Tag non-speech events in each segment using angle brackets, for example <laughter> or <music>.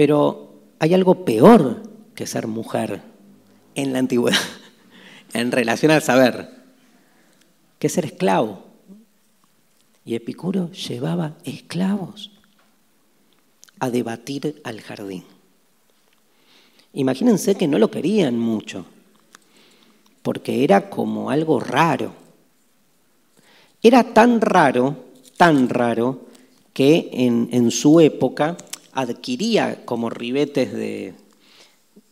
Pero hay algo peor que ser mujer en la antigüedad, <laughs> en relación al saber, que ser esclavo. Y Epicuro llevaba esclavos a debatir al jardín. Imagínense que no lo querían mucho, porque era como algo raro. Era tan raro, tan raro, que en, su época adquiría como ribetes de,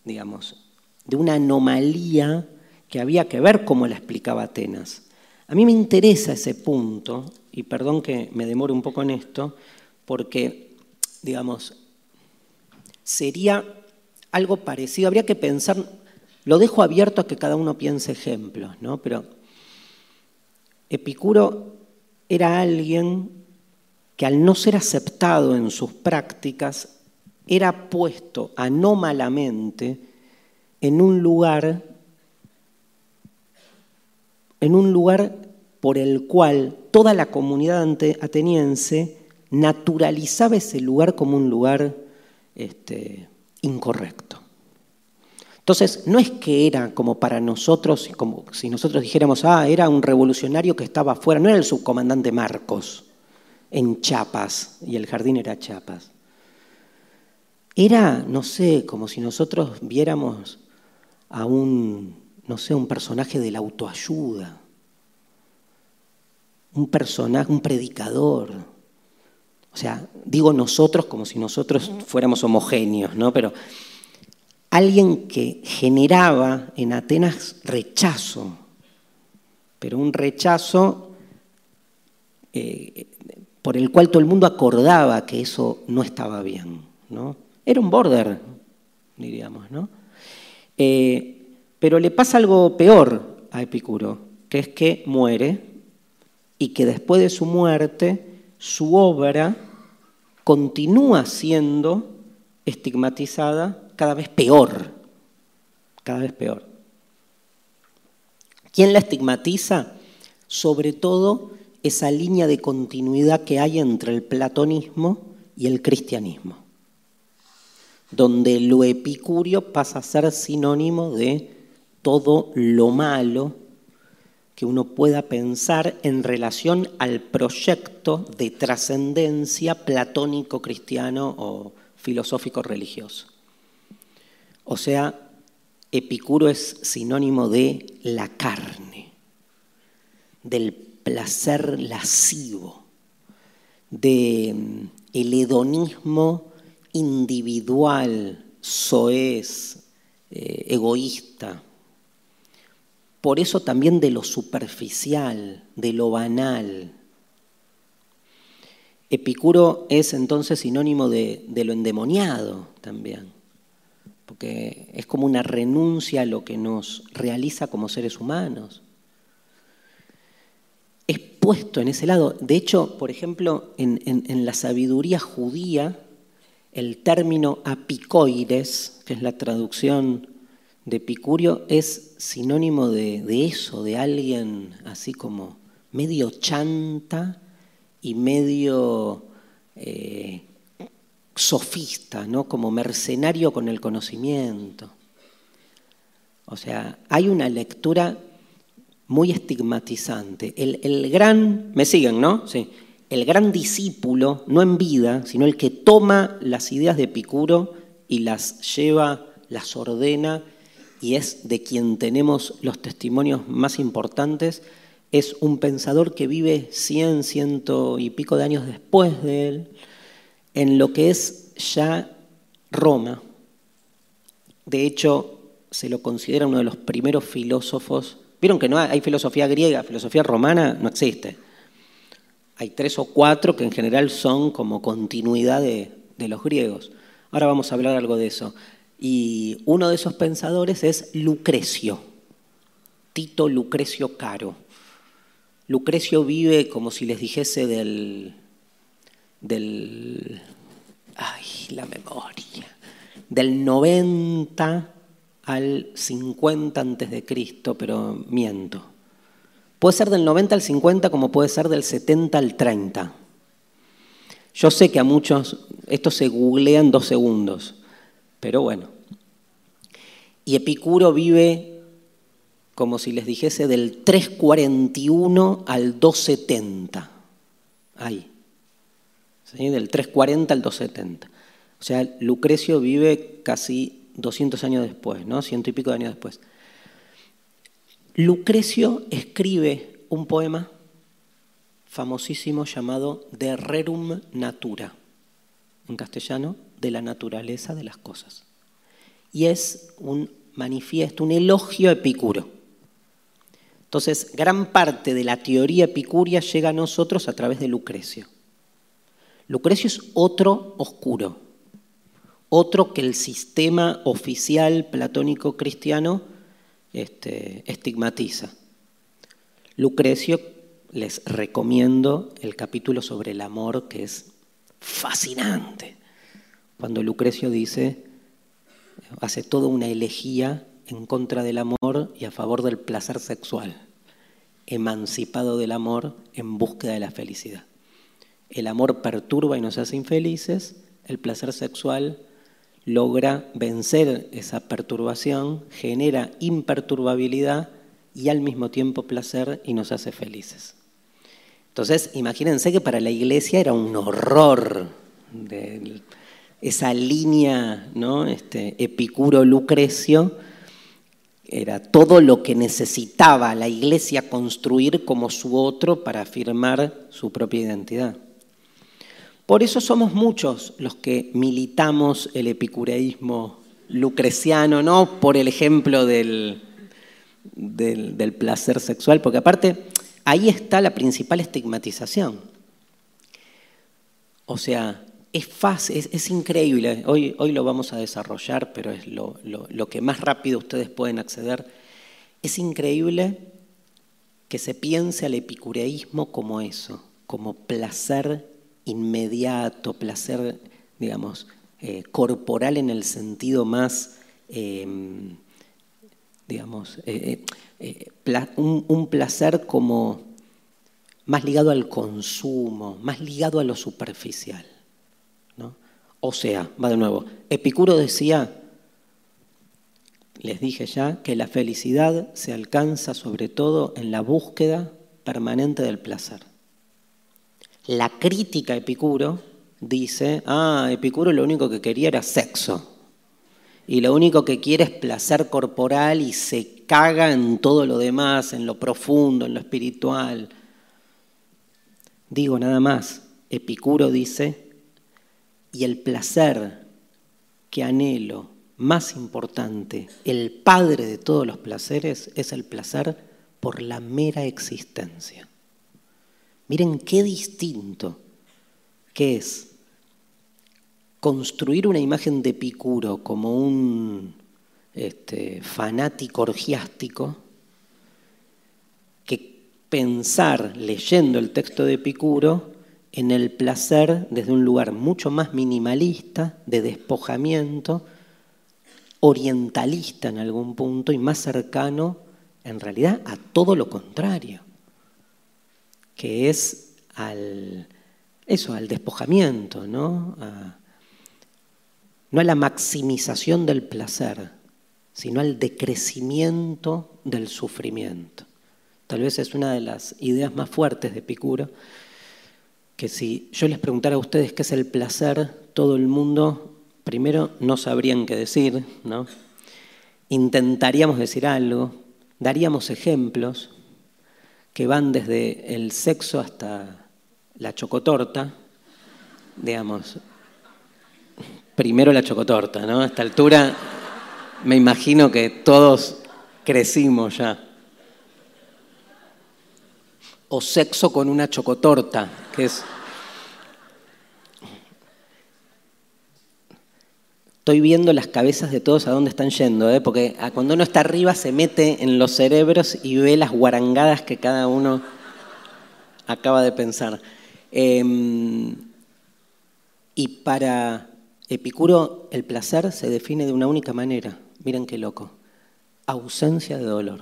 digamos, de una anomalía que había que ver cómo la explicaba Atenas. A mí me interesa ese punto, y perdón que me demore un poco en esto, porque, digamos, sería algo parecido, habría que pensar, lo dejo abierto a que cada uno piense ejemplos, ¿no? Pero Epicuro era alguien que al no ser aceptado en sus prácticas, era puesto anómalamente en un lugar, en un lugar por el cual toda la comunidad ateniense naturalizaba ese lugar como un lugar este, incorrecto. Entonces, no es que era como para nosotros, como si nosotros dijéramos, ah, era un revolucionario que estaba afuera, no era el subcomandante Marcos en Chiapas, y el jardín era Chiapas. Era, no sé, como si nosotros viéramos a un, no sé, un personaje de la autoayuda, un personaje, un predicador. O sea, digo nosotros como si nosotros fuéramos homogéneos, ¿no? Pero alguien que generaba en Atenas rechazo, pero un rechazo eh, por el cual todo el mundo acordaba que eso no estaba bien. ¿no? Era un border, diríamos. ¿no? Eh, pero le pasa algo peor a Epicuro, que es que muere y que después de su muerte su obra continúa siendo estigmatizada cada vez peor, cada vez peor. ¿Quién la estigmatiza? Sobre todo esa línea de continuidad que hay entre el platonismo y el cristianismo, donde lo epicurio pasa a ser sinónimo de todo lo malo que uno pueda pensar en relación al proyecto de trascendencia platónico cristiano o filosófico religioso. O sea, Epicuro es sinónimo de la carne, del placer lascivo, de mm, el hedonismo individual, soez, eh, egoísta. Por eso también de lo superficial, de lo banal. Epicuro es entonces sinónimo de, de lo endemoniado también, porque es como una renuncia a lo que nos realiza como seres humanos es puesto en ese lado. De hecho, por ejemplo, en, la sabiduría judía, el término apicoides, que es la traducción de Epicurio, es sinónimo de, eso, de alguien así como medio chanta y medio eh, sofista, ¿no? como mercenario con el conocimiento. O sea, hay una lectura muy estigmatizante. El, gran, me siguen, ¿no? Sí. El gran discípulo, no en vida, sino el que toma las ideas de Epicuro y las lleva, las ordena y es de quien tenemos los testimonios más importantes, es un pensador que vive cien, ciento y pico de años después de él, en lo que es ya Roma. De hecho, se lo considera uno de los primeros filósofos Vieron que no hay, filosofía griega, filosofía romana no existe. Hay tres o cuatro que en general son como continuidad de, de los griegos. Ahora vamos a hablar algo de eso. Y uno de esos pensadores es Lucrecio, Tito Lucrecio Caro. Lucrecio vive como si les dijese del, del, ay, la memoria, del 90 al 50 antes de Cristo, pero miento. Puede ser del 90 al 50 como puede ser del 70 al 30. Yo sé que a muchos esto se googlea en dos segundos. Pero bueno. Y Epicuro vive, como si les dijese, del 341 al 270. Ahí. Del 340 al 270. O sea, Lucrecio vive casi 200 años después, ¿no? Ciento y pico de años después. Lucrecio escribe un poema famosísimo llamado De Rerum Natura, en castellano, de la naturaleza de las cosas. Y es un manifiesto, un elogio epicuro. Entonces, gran parte de la teoría epicuria llega a nosotros a través de Lucrecio. Lucrecio es otro oscuro, otro que el sistema oficial platónico cristiano este, estigmatiza. Lucrecio, les recomiendo el capítulo sobre el amor, que es fascinante. Cuando Lucrecio dice, hace toda una elegía en contra del amor y a favor del placer sexual, emancipado del amor en búsqueda de la felicidad. El amor perturba y nos hace infelices, el placer sexual logra vencer esa perturbación, genera imperturbabilidad y al mismo tiempo placer y nos hace felices. Entonces, imagínense que para la iglesia era un horror esa línea, ¿no? Este, Epicuro-Lucrecio, era todo lo que necesitaba la iglesia construir como su otro para afirmar su propia identidad. Por eso somos muchos los que militamos el epicureísmo lucreciano, no por el ejemplo del, del, placer sexual, porque aparte ahí está la principal estigmatización. O sea, es fácil, es, increíble, hoy, hoy, lo vamos a desarrollar, pero es lo, lo que más rápido ustedes pueden acceder. Es increíble que se piense al epicureísmo como eso, como placer inmediato, placer, digamos, eh, corporal en el sentido más, em, digamos, eh, eh, un, placer como más ligado al consumo, más ligado a lo superficial. ¿no? O sea, va de nuevo, Epicuro decía, les dije ya, que la felicidad se alcanza sobre todo en la búsqueda permanente del placer. La crítica Epicuro dice, ah, Epicuro lo único que quería era sexo. Y lo único que quiere es placer corporal y se caga en todo lo demás, en lo profundo, en lo espiritual. Digo nada más, Epicuro dice, y el placer que anhelo más importante, el padre de todos los placeres, es el placer por la mera existencia. Miren qué distinto que es construir una imagen de Epicuro como un este, fanático orgiástico que pensar leyendo el texto de Epicuro en el placer desde un lugar mucho más minimalista, de despojamiento, orientalista en algún punto y más cercano en realidad a todo lo contrario que es al, eso, al despojamiento, ¿no? A, no a la maximización del placer, sino al decrecimiento del sufrimiento. Tal vez es una de las ideas más fuertes de Epicuro, que si yo les preguntara a ustedes qué es el placer, todo el mundo primero no sabrían qué decir, ¿no? Intentaríamos decir algo, daríamos ejemplos, que van desde el sexo hasta la chocotorta, digamos, primero la chocotorta, ¿no? A esta altura me imagino que todos crecimos ya. O sexo con una chocotorta, que es estoy viendo las cabezas de todos a dónde están yendo, ¿eh? porque cuando uno está arriba se mete en los cerebros y ve las guarangadas que cada uno acaba de pensar. Em, y para Epicuro el placer se define de una única manera, miren qué loco, ausencia de dolor.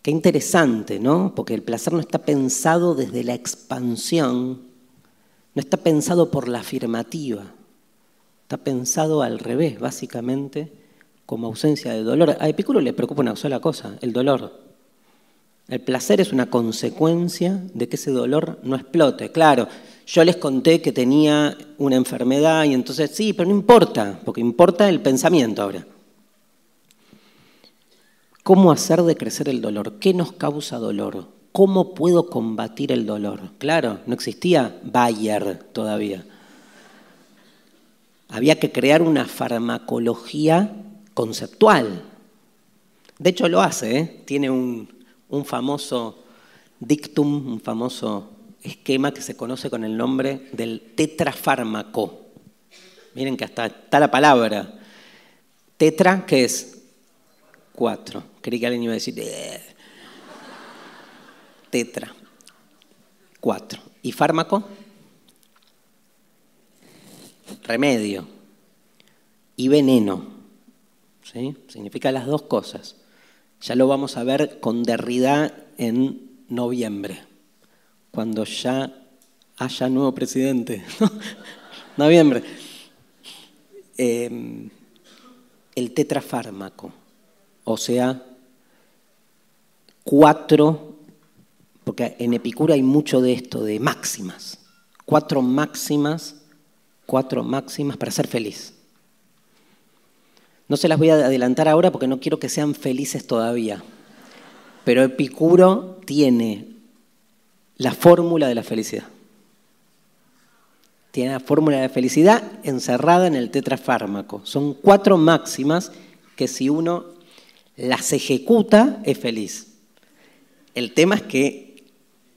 Qué interesante, ¿no? Porque el placer no está pensado desde la expansión, no está pensado por la afirmativa Está pensado al revés, básicamente, como ausencia de dolor. A Epicuro le preocupa una sola cosa, el dolor. El placer es una consecuencia de que ese dolor no explote. Claro, yo les conté que tenía una enfermedad y entonces sí, pero no importa, porque importa el pensamiento ahora. ¿Cómo hacer de crecer el dolor? ¿Qué nos causa dolor? ¿Cómo puedo combatir el dolor? Claro, no existía Bayer todavía. Había que crear una farmacología conceptual. De hecho lo hace, ¿eh? tiene un, un famoso dictum, un famoso esquema que se conoce con el nombre del tetrafármaco. Miren que hasta está la palabra. Tetra, ¿qué es? Cuatro. Creí que alguien iba a decir. Eh". Tetra. Cuatro. ¿Y fármaco? Remedio. Y veneno. ¿Sí? Significa las dos cosas. Ya lo vamos a ver con Derrida en noviembre, cuando ya haya nuevo presidente. <laughs> noviembre. Em, el tetrafármaco, o sea, cuatro, porque en Epicuro hay mucho de esto, de máximas, cuatro máximas, cuatro máximas para ser feliz. No se las voy a adelantar ahora porque no quiero que sean felices todavía. Pero Epicuro tiene la fórmula de la felicidad. Tiene la fórmula de la felicidad encerrada en el tetrafármaco. Son cuatro máximas que si uno las ejecuta es feliz. El tema es que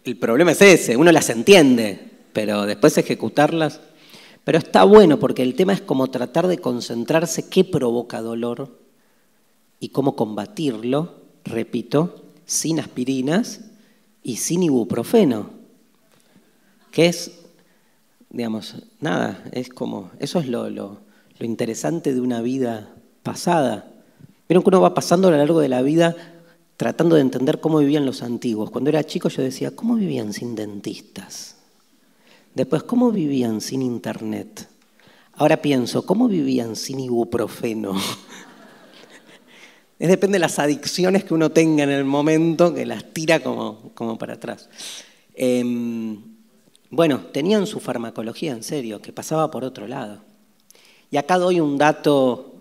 el problema es ese, uno las entiende, pero después ejecutarlas pero está bueno porque el tema es como tratar de concentrarse qué provoca dolor y cómo combatirlo, repito, sin aspirinas y sin ibuprofeno. Que es, digamos, nada, es como, eso es lo, lo, interesante de una vida pasada. Pero que uno va pasando a lo largo de la vida tratando de entender cómo vivían los antiguos. Cuando era chico yo decía, ¿cómo vivían sin dentistas? Después, ¿cómo vivían sin internet? Ahora pienso, ¿cómo vivían sin ibuprofeno? <laughs> Depende de las adicciones que uno tenga en el momento que las tira como, como para atrás. Em, bueno, tenían su farmacología en serio, que pasaba por otro lado. Y acá doy un dato,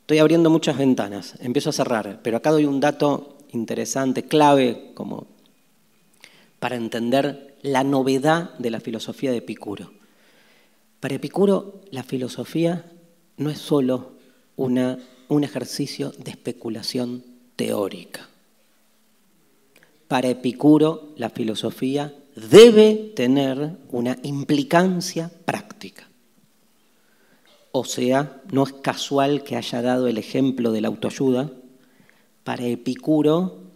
estoy abriendo muchas ventanas, empiezo a cerrar, pero acá doy un dato interesante, clave, como para entender la novedad de la filosofía de Epicuro. Para Epicuro, la filosofía no es solo una, un ejercicio de especulación teórica. Para Epicuro, la filosofía debe tener una implicancia práctica. O sea, no es casual que haya dado el ejemplo de la autoayuda. Para Epicuro,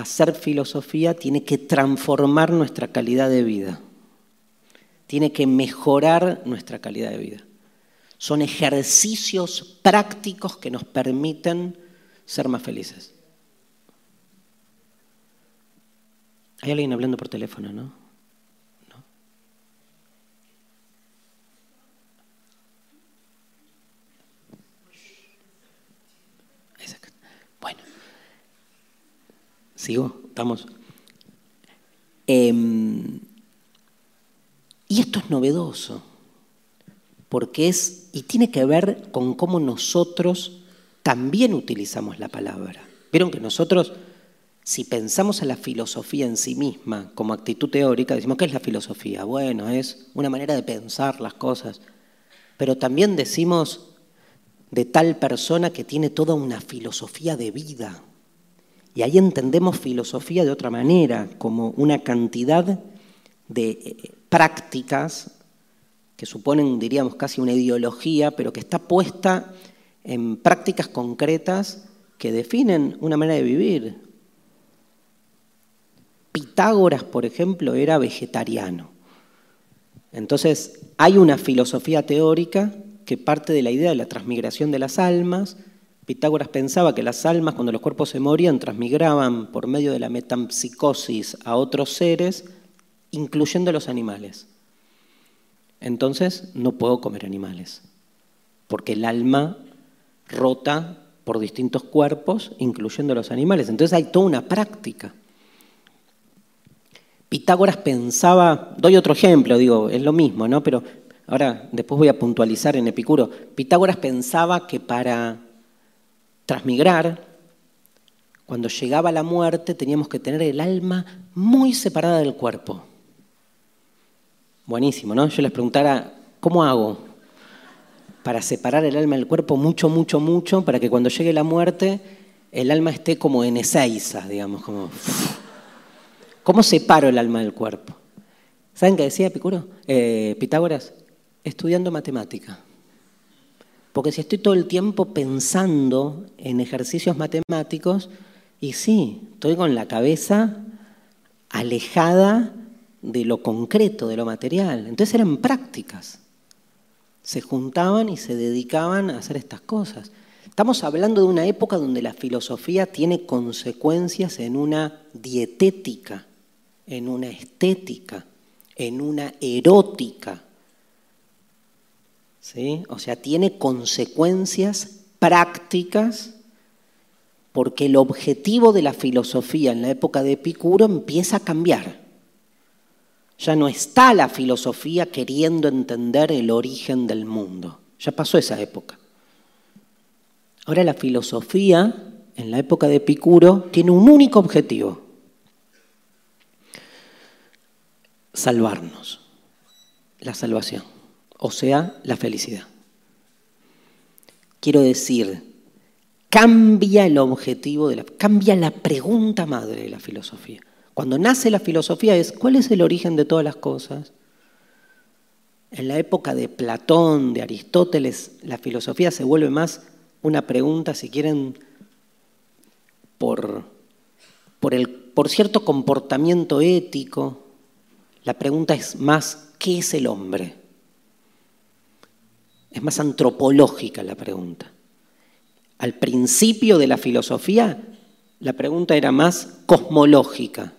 hacer filosofía tiene que transformar nuestra calidad de vida, tiene que mejorar nuestra calidad de vida. Son ejercicios prácticos que nos permiten ser más felices. Hay alguien hablando por teléfono, ¿no? Bueno. ¿Sigo? ¿Estamos? Em, y esto es novedoso, porque es, y tiene que ver con cómo nosotros también utilizamos la palabra. Vieron que nosotros, si pensamos en la filosofía en sí misma como actitud teórica, decimos, ¿qué es la filosofía? Bueno, es una manera de pensar las cosas, pero también decimos de tal persona que tiene toda una filosofía de vida, y ahí entendemos filosofía de otra manera, como una cantidad de eh, prácticas que suponen, diríamos, casi una ideología, pero que está puesta en prácticas concretas que definen una manera de vivir. Pitágoras, por ejemplo, era vegetariano. Entonces, hay una filosofía teórica que parte de la idea de la transmigración de las almas, Pitágoras pensaba que las almas, cuando los cuerpos se morían, transmigraban por medio de la metempsicosis a otros seres, incluyendo los animales. Entonces, no puedo comer animales. porque el alma rota por distintos cuerpos, incluyendo los animales. Entonces hay toda una práctica. Pitágoras pensaba, doy otro ejemplo, digo, es lo mismo, ¿no? Pero ahora después voy a puntualizar en Epicuro. Pitágoras pensaba que para transmigrar, cuando llegaba la muerte, teníamos que tener el alma muy separada del cuerpo. Buenísimo, ¿no? Yo les preguntara, ¿cómo hago para separar el alma del cuerpo mucho, mucho, mucho, para que cuando llegue la muerte el alma esté como en Ezeiza, digamos, como... ¿Cómo separo el alma del cuerpo? ¿Saben qué decía Epicuro? Eh, Pitágoras? Estudiando matemática. Porque si estoy todo el tiempo pensando en ejercicios matemáticos, y sí, estoy con la cabeza alejada de lo concreto, de lo material. Entonces eran prácticas. Se juntaban y se dedicaban a hacer estas cosas. Estamos hablando de una época donde la filosofía tiene consecuencias en una dietética en una estética, en una erótica. O sea, tiene consecuencias prácticas porque el objetivo de la filosofía en la época de Epicuro empieza a cambiar. Ya no está la filosofía queriendo entender el origen del mundo. Ya pasó esa época. Ahora la filosofía, en la época de Epicuro, tiene un único objetivo, salvarnos, la salvación, o sea, la felicidad. Quiero decir, cambia el objetivo, de la, cambia la pregunta madre de la filosofía. Cuando nace la filosofía es, ¿cuál es el origen de todas las cosas? En la época de Platón, de Aristóteles, la filosofía se vuelve más una pregunta, si quieren, por, por, el, por cierto comportamiento ético, la pregunta es más, ¿qué es el hombre? Es más antropológica la pregunta. Al principio de la filosofía, la pregunta era más cosmológica.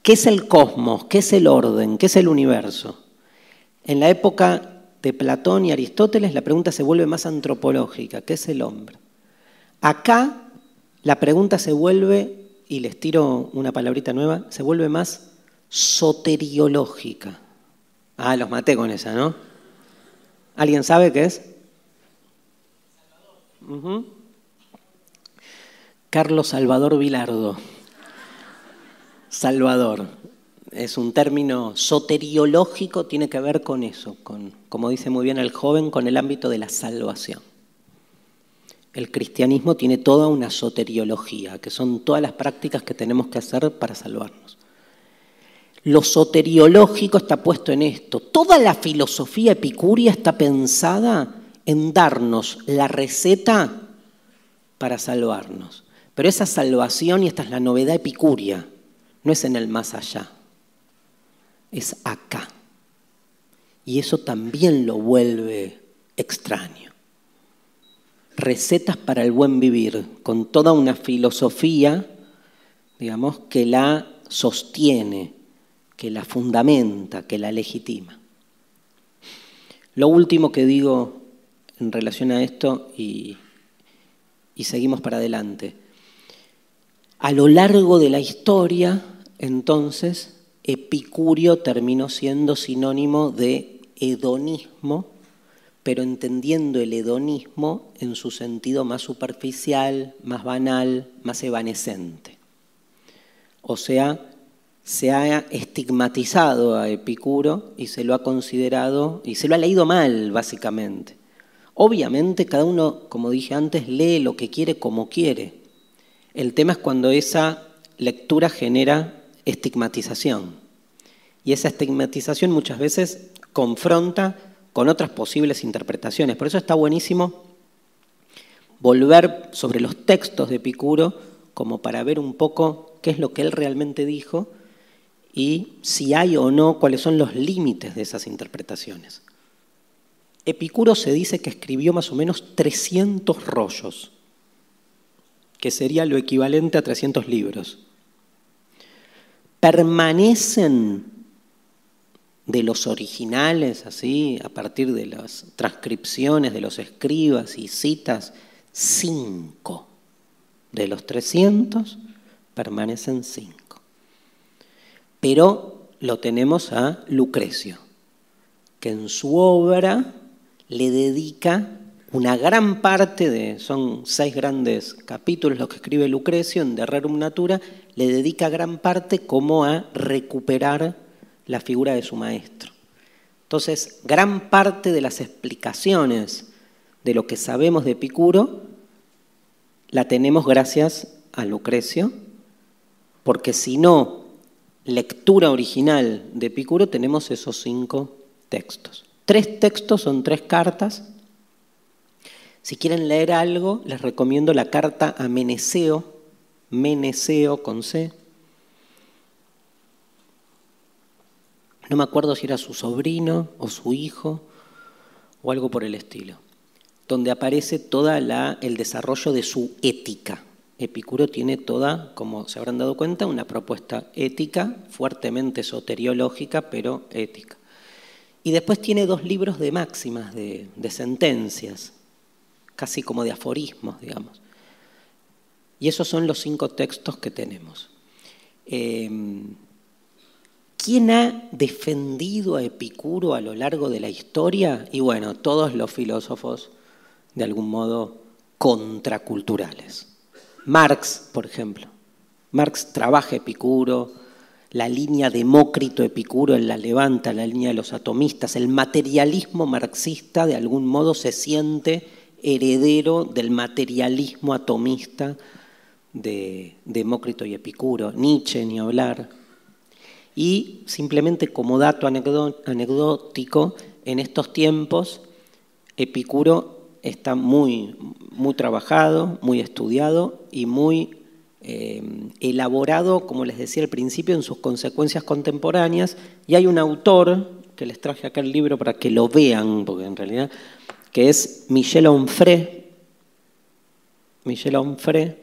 ¿Qué es el cosmos? ¿Qué es el orden? ¿Qué es el universo? En la época de Platón y Aristóteles la pregunta se vuelve más antropológica. ¿Qué es el hombre? Acá la pregunta se vuelve y les tiro una palabrita nueva, se vuelve más soteriológica. Ah, los maté con esa, ¿no? ¿Alguien sabe qué es? Carlos Salvador Vilardo. Salvador. Es un término soteriológico, tiene que ver con eso, con, como dice muy bien el joven, con el ámbito de la salvación el cristianismo tiene toda una soteriología, que son todas las prácticas que tenemos que hacer para salvarnos. Lo soteriológico está puesto en esto. Toda la filosofía epicúrea está pensada en darnos la receta para salvarnos. Pero esa salvación, y esta es la novedad epicúrea, no es en el más allá, es acá. Y eso también lo vuelve extraño recetas para el buen vivir, con toda una filosofía, digamos, que la sostiene, que la fundamenta, que la legitima. Lo último que digo en relación a esto, y, y seguimos para adelante, a lo largo de la historia, entonces, Epicurio terminó siendo sinónimo de hedonismo, pero entendiendo el hedonismo en su sentido más superficial, más banal, más evanescente. O sea, se ha estigmatizado a Epicuro y se lo ha considerado y se lo ha leído mal, básicamente. Obviamente cada uno, como dije antes, lee lo que quiere como quiere. El tema es cuando esa lectura genera estigmatización. Y esa estigmatización muchas veces confronta con otras posibles interpretaciones. Por eso está buenísimo volver sobre los textos de Epicuro como para ver un poco qué es lo que él realmente dijo y si hay o no cuáles son los límites de esas interpretaciones. Epicuro se dice que escribió más o menos 300 rollos, que sería lo equivalente a 300 libros. Permanecen de los originales, así, a partir de las transcripciones de los escribas y citas, cinco. De los 300 permanecen cinco. Pero lo tenemos a Lucrecio, que en su obra le dedica una gran parte de, son seis grandes capítulos los que escribe Lucrecio en De Rerum Natura, le dedica gran parte como a recuperar la figura de su maestro. Entonces, gran parte de las explicaciones de lo que sabemos de Epicuro la tenemos gracias a Lucrecio, porque si no, lectura original de Epicuro, tenemos esos cinco textos. Tres textos son tres cartas. Si quieren leer algo, les recomiendo la carta a Meneceo, Meneceo con C, No me acuerdo si era su sobrino o su hijo o algo por el estilo, donde aparece toda la, el desarrollo de su ética. Epicuro tiene toda, como se habrán dado cuenta, una propuesta ética, fuertemente soteriológica, pero ética. Y después tiene dos libros de máximas, de, sentencias, casi como de aforismos, digamos. Y esos son los cinco textos que tenemos. Eh, ¿Quién ha defendido a Epicuro a lo largo de la historia? Y bueno, todos los filósofos de algún modo contraculturales. Marx, por ejemplo. Marx trabaja Epicuro, la línea Demócrito Epicuro él la levanta, la línea de los atomistas. El materialismo marxista de algún modo se siente heredero del materialismo atomista de Demócrito y Epicuro. Nietzsche, ni hablar. Y simplemente como dato anecdótico, en estos tiempos Epicuro está muy, muy trabajado, muy estudiado y muy eh, elaborado, como les decía al principio, en sus consecuencias contemporáneas. Y hay un autor, que les traje acá el libro para que lo vean, porque en realidad, que es Michel Onfray, Michel Onfray,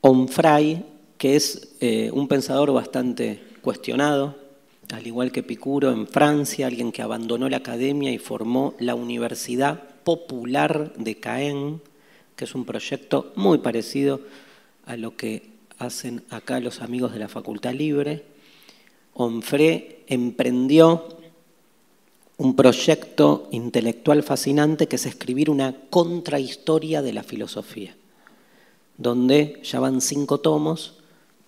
Onfray que es eh, un pensador bastante cuestionado, al igual que Picuro en Francia, alguien que abandonó la academia y formó la Universidad Popular de Caen, que es un proyecto muy parecido a lo que hacen acá los amigos de la Facultad Libre. Onfré emprendió un proyecto intelectual fascinante que es escribir una contrahistoria de la filosofía, donde ya van cinco tomos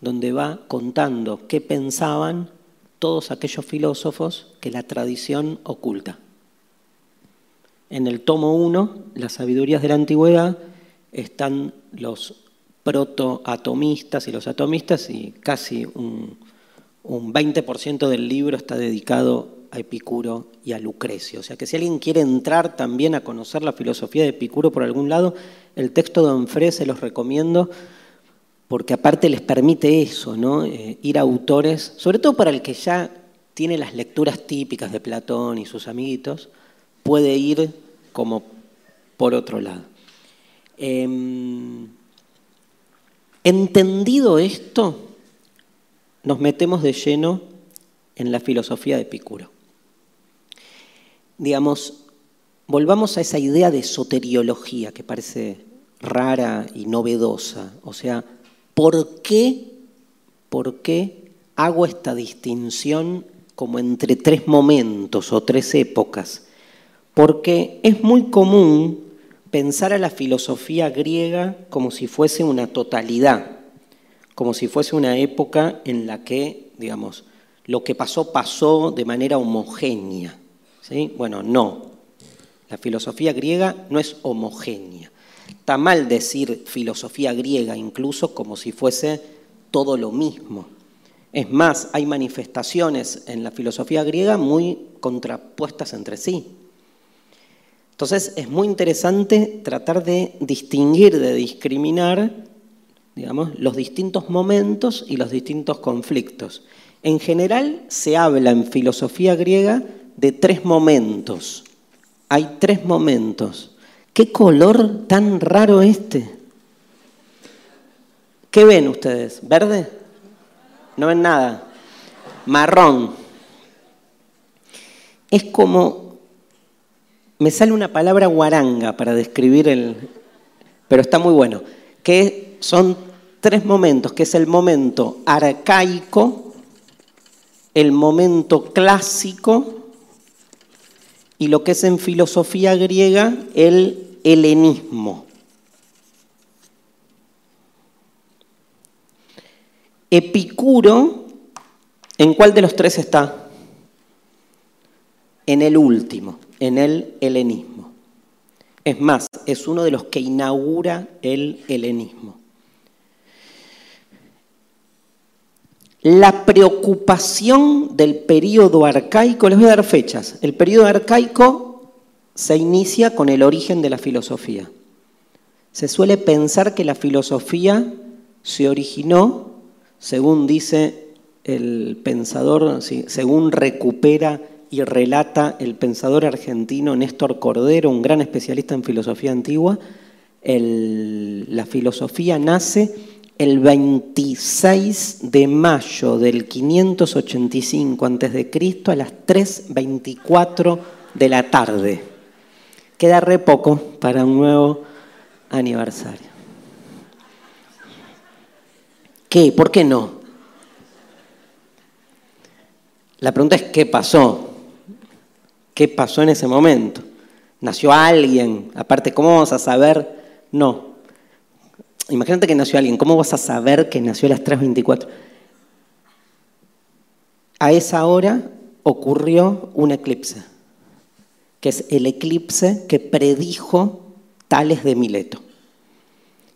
donde va contando qué pensaban todos aquellos filósofos que la tradición oculta. En el tomo 1, las sabidurías de la antigüedad, están los protoatomistas y los atomistas y casi un, un 20% del libro está dedicado a Epicuro y a Lucrecio. O sea que si alguien quiere entrar también a conocer la filosofía de Epicuro por algún lado, el texto de Onfré se los recomiendo porque aparte les permite eso, ¿no? Eh, ir a autores, sobre todo para el que ya tiene las lecturas típicas de Platón y sus amiguitos, puede ir como por otro lado. Em, entendido esto, nos metemos de lleno en la filosofía de Epicuro. Digamos, volvamos a esa idea de soteriología que parece rara y novedosa, o sea, ¿Por qué, ¿Por qué hago esta distinción como entre tres momentos o tres épocas? Porque es muy común pensar a la filosofía griega como si fuese una totalidad, como si fuese una época en la que, digamos, lo que pasó pasó de manera homogénea. ¿sí? Bueno, no. La filosofía griega no es homogénea. Está mal decir filosofía griega incluso como si fuese todo lo mismo. Es más, hay manifestaciones en la filosofía griega muy contrapuestas entre sí. Entonces es muy interesante tratar de distinguir, de discriminar, digamos, los distintos momentos y los distintos conflictos. En general se habla en filosofía griega de tres momentos. Hay tres momentos. ¿Qué color tan raro este? ¿Qué ven ustedes? ¿Verde? No ven nada. Marrón. es como, me sale una palabra guaranga para describir el, pero está muy bueno, que son tres momentos, que es el momento arcaico, el momento clásico y lo que es en filosofía griega el helenismo. Epicuro, ¿en cuál de los tres está? En el último, en el helenismo. Es más, es uno de los que inaugura el helenismo. La preocupación del periodo arcaico, les voy a dar fechas, el periodo arcaico se inicia con el origen de la filosofía. Se suele pensar que la filosofía se originó, según dice el pensador, según recupera y relata el pensador argentino Néstor Cordero, un gran especialista en filosofía antigua, la filosofía nace el 26 de mayo del 585 a.C. a las 3.24 de la tarde. Queda re poco para un nuevo aniversario. ¿Qué? ¿Por qué no? La pregunta es ¿qué pasó? ¿Qué pasó en ese momento? ¿Nació alguien? Aparte, ¿cómo vamos a saber? No, Imagínate que nació alguien, ¿cómo vas a saber que nació a las 3.24? A esa hora ocurrió un eclipse, que es el eclipse que predijo Tales de Mileto,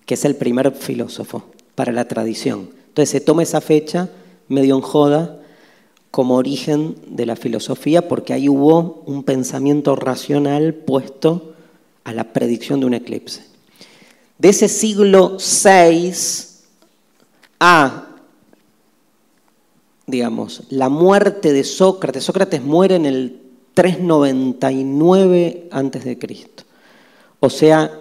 que es el primer filósofo para la tradición. Entonces se toma esa fecha medio en joda como origen de la filosofía porque ahí hubo un pensamiento racional puesto a la predicción de un eclipse de ese siglo VI a, digamos, la muerte de Sócrates. Sócrates muere en el 399 a.C. O sea,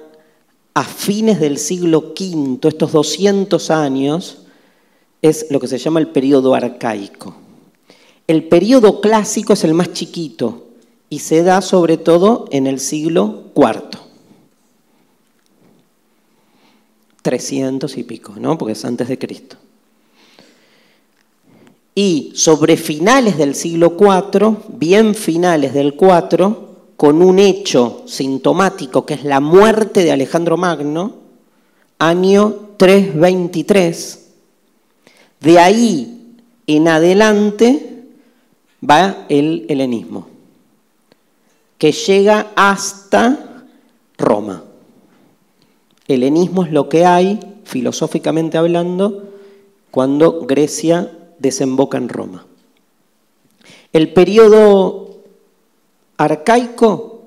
a fines del siglo V, estos 200 años, es lo que se llama el periodo arcaico. El periodo clásico es el más chiquito y se da sobre todo en el siglo IV. 300 y pico, ¿no? Porque es antes de Cristo. Y sobre finales del siglo IV, bien finales del IV, con un hecho sintomático que es la muerte de Alejandro Magno, año 323, de ahí en adelante va el helenismo, que llega hasta Roma. Helenismo es lo que hay, filosóficamente hablando, cuando Grecia desemboca en Roma. El periodo arcaico,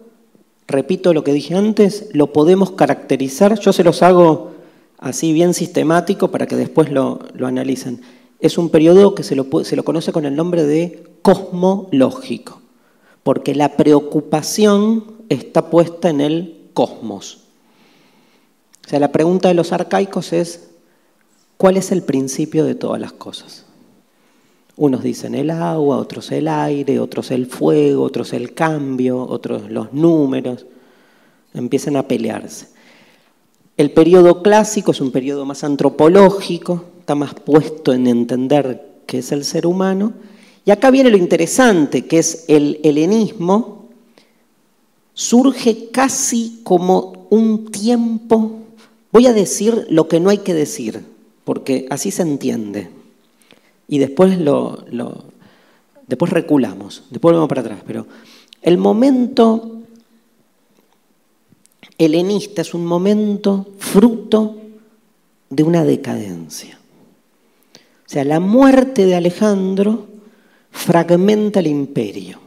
repito lo que dije antes, lo podemos caracterizar, yo se los hago así bien sistemático para que después lo, analicen. Es un periodo que se lo, se lo conoce con el nombre de cosmológico, porque la preocupación está puesta en el cosmos. O sea, la pregunta de los arcaicos es, ¿cuál es el principio de todas las cosas? Unos dicen el agua, otros el aire, otros el fuego, otros el cambio, otros los números. Empiezan a pelearse. El periodo clásico es un periodo más antropológico, está más puesto en entender qué es el ser humano. Y acá viene lo interesante, que es el helenismo, surge casi como un tiempo Voy a decir lo que no hay que decir, porque así se entiende. Y después lo, después reculamos, después volvemos para atrás. Pero el momento helenista es un momento fruto de una decadencia. Sea, la muerte de Alejandro fragmenta el imperio.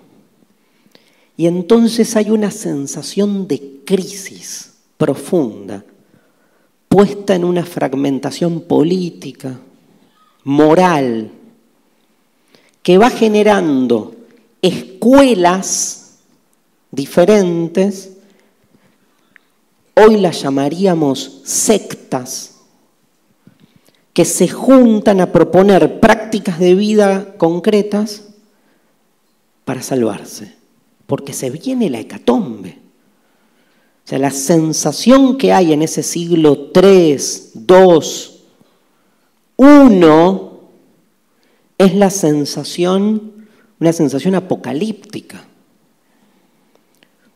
Y entonces hay una sensación de crisis profunda puesta en una fragmentación política, moral, que va generando escuelas diferentes, hoy las llamaríamos sectas, que se juntan a proponer prácticas de vida concretas para salvarse. porque se viene la hecatombe. O sea, la sensación que hay en ese siglo 3, 2, 1 es la sensación, una sensación apocalíptica,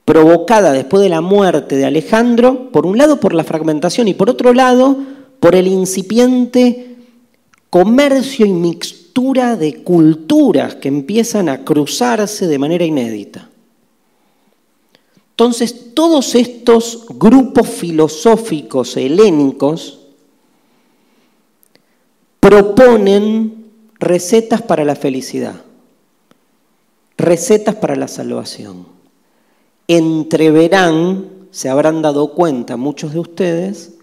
provocada después de la muerte de Alejandro, por un lado por la fragmentación y por otro lado por el incipiente comercio y mixtura de culturas que empiezan a cruzarse de manera inédita. Entonces, todos estos grupos filosóficos helénicos proponen recetas para la felicidad, recetas para la salvación. Entreverán, se habrán dado cuenta muchos de ustedes,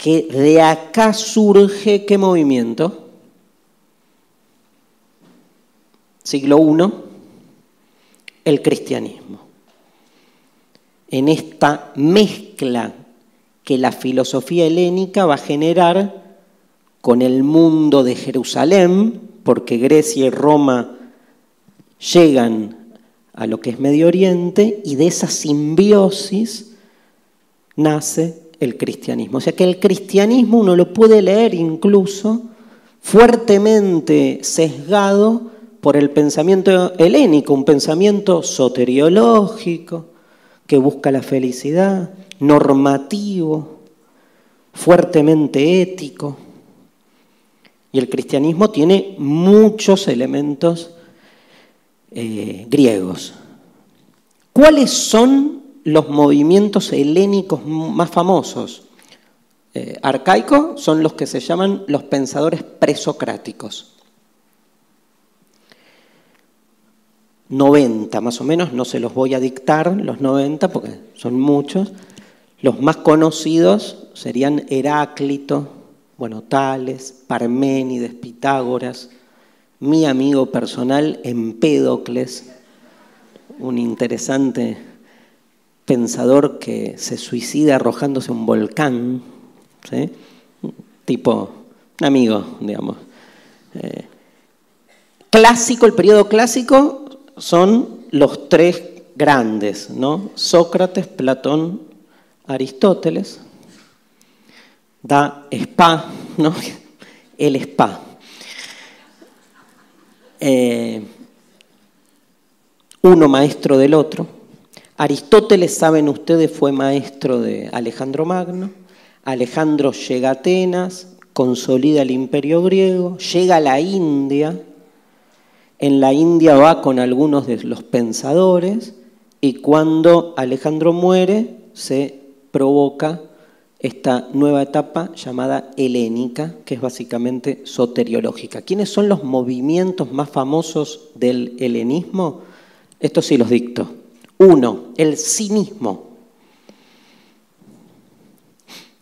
que de acá surge qué movimiento? Siglo I, el cristianismo. En esta mezcla que la filosofía helénica va a generar con el mundo de Jerusalén, porque Grecia y Roma llegan a lo que es Medio Oriente, y de esa simbiosis nace el cristianismo. O sea que el cristianismo uno lo puede leer incluso fuertemente sesgado por el pensamiento helénico, un pensamiento soteriológico que busca la felicidad, normativo, fuertemente ético. Y el cristianismo tiene muchos elementos eh, griegos. ¿Cuáles son los movimientos helénicos más famosos? Eh, arcaicos son los que se llaman los pensadores presocráticos. 90 más o menos, no se los voy a dictar los 90 porque son muchos. Los más conocidos serían Heráclito, bueno, Tales, Parménides, Pitágoras, mi amigo personal Empédocles, un interesante pensador que se suicida arrojándose un volcán, tipo un amigo, digamos. Eh, clásico, el periodo clásico son los tres grandes, ¿no? Sócrates, Platón, Aristóteles da spa, ¿no? <laughs> El spa. Eh, uno maestro del otro. Aristóteles, saben ustedes, fue maestro de Alejandro Magno. Alejandro llega a Atenas, consolida el imperio griego, llega a la India. En la India va con algunos de los pensadores y cuando Alejandro muere se provoca esta nueva etapa llamada helénica, que es básicamente soteriológica. ¿Quiénes son los movimientos más famosos del helenismo? Esto sí los dicto. Uno, el cinismo.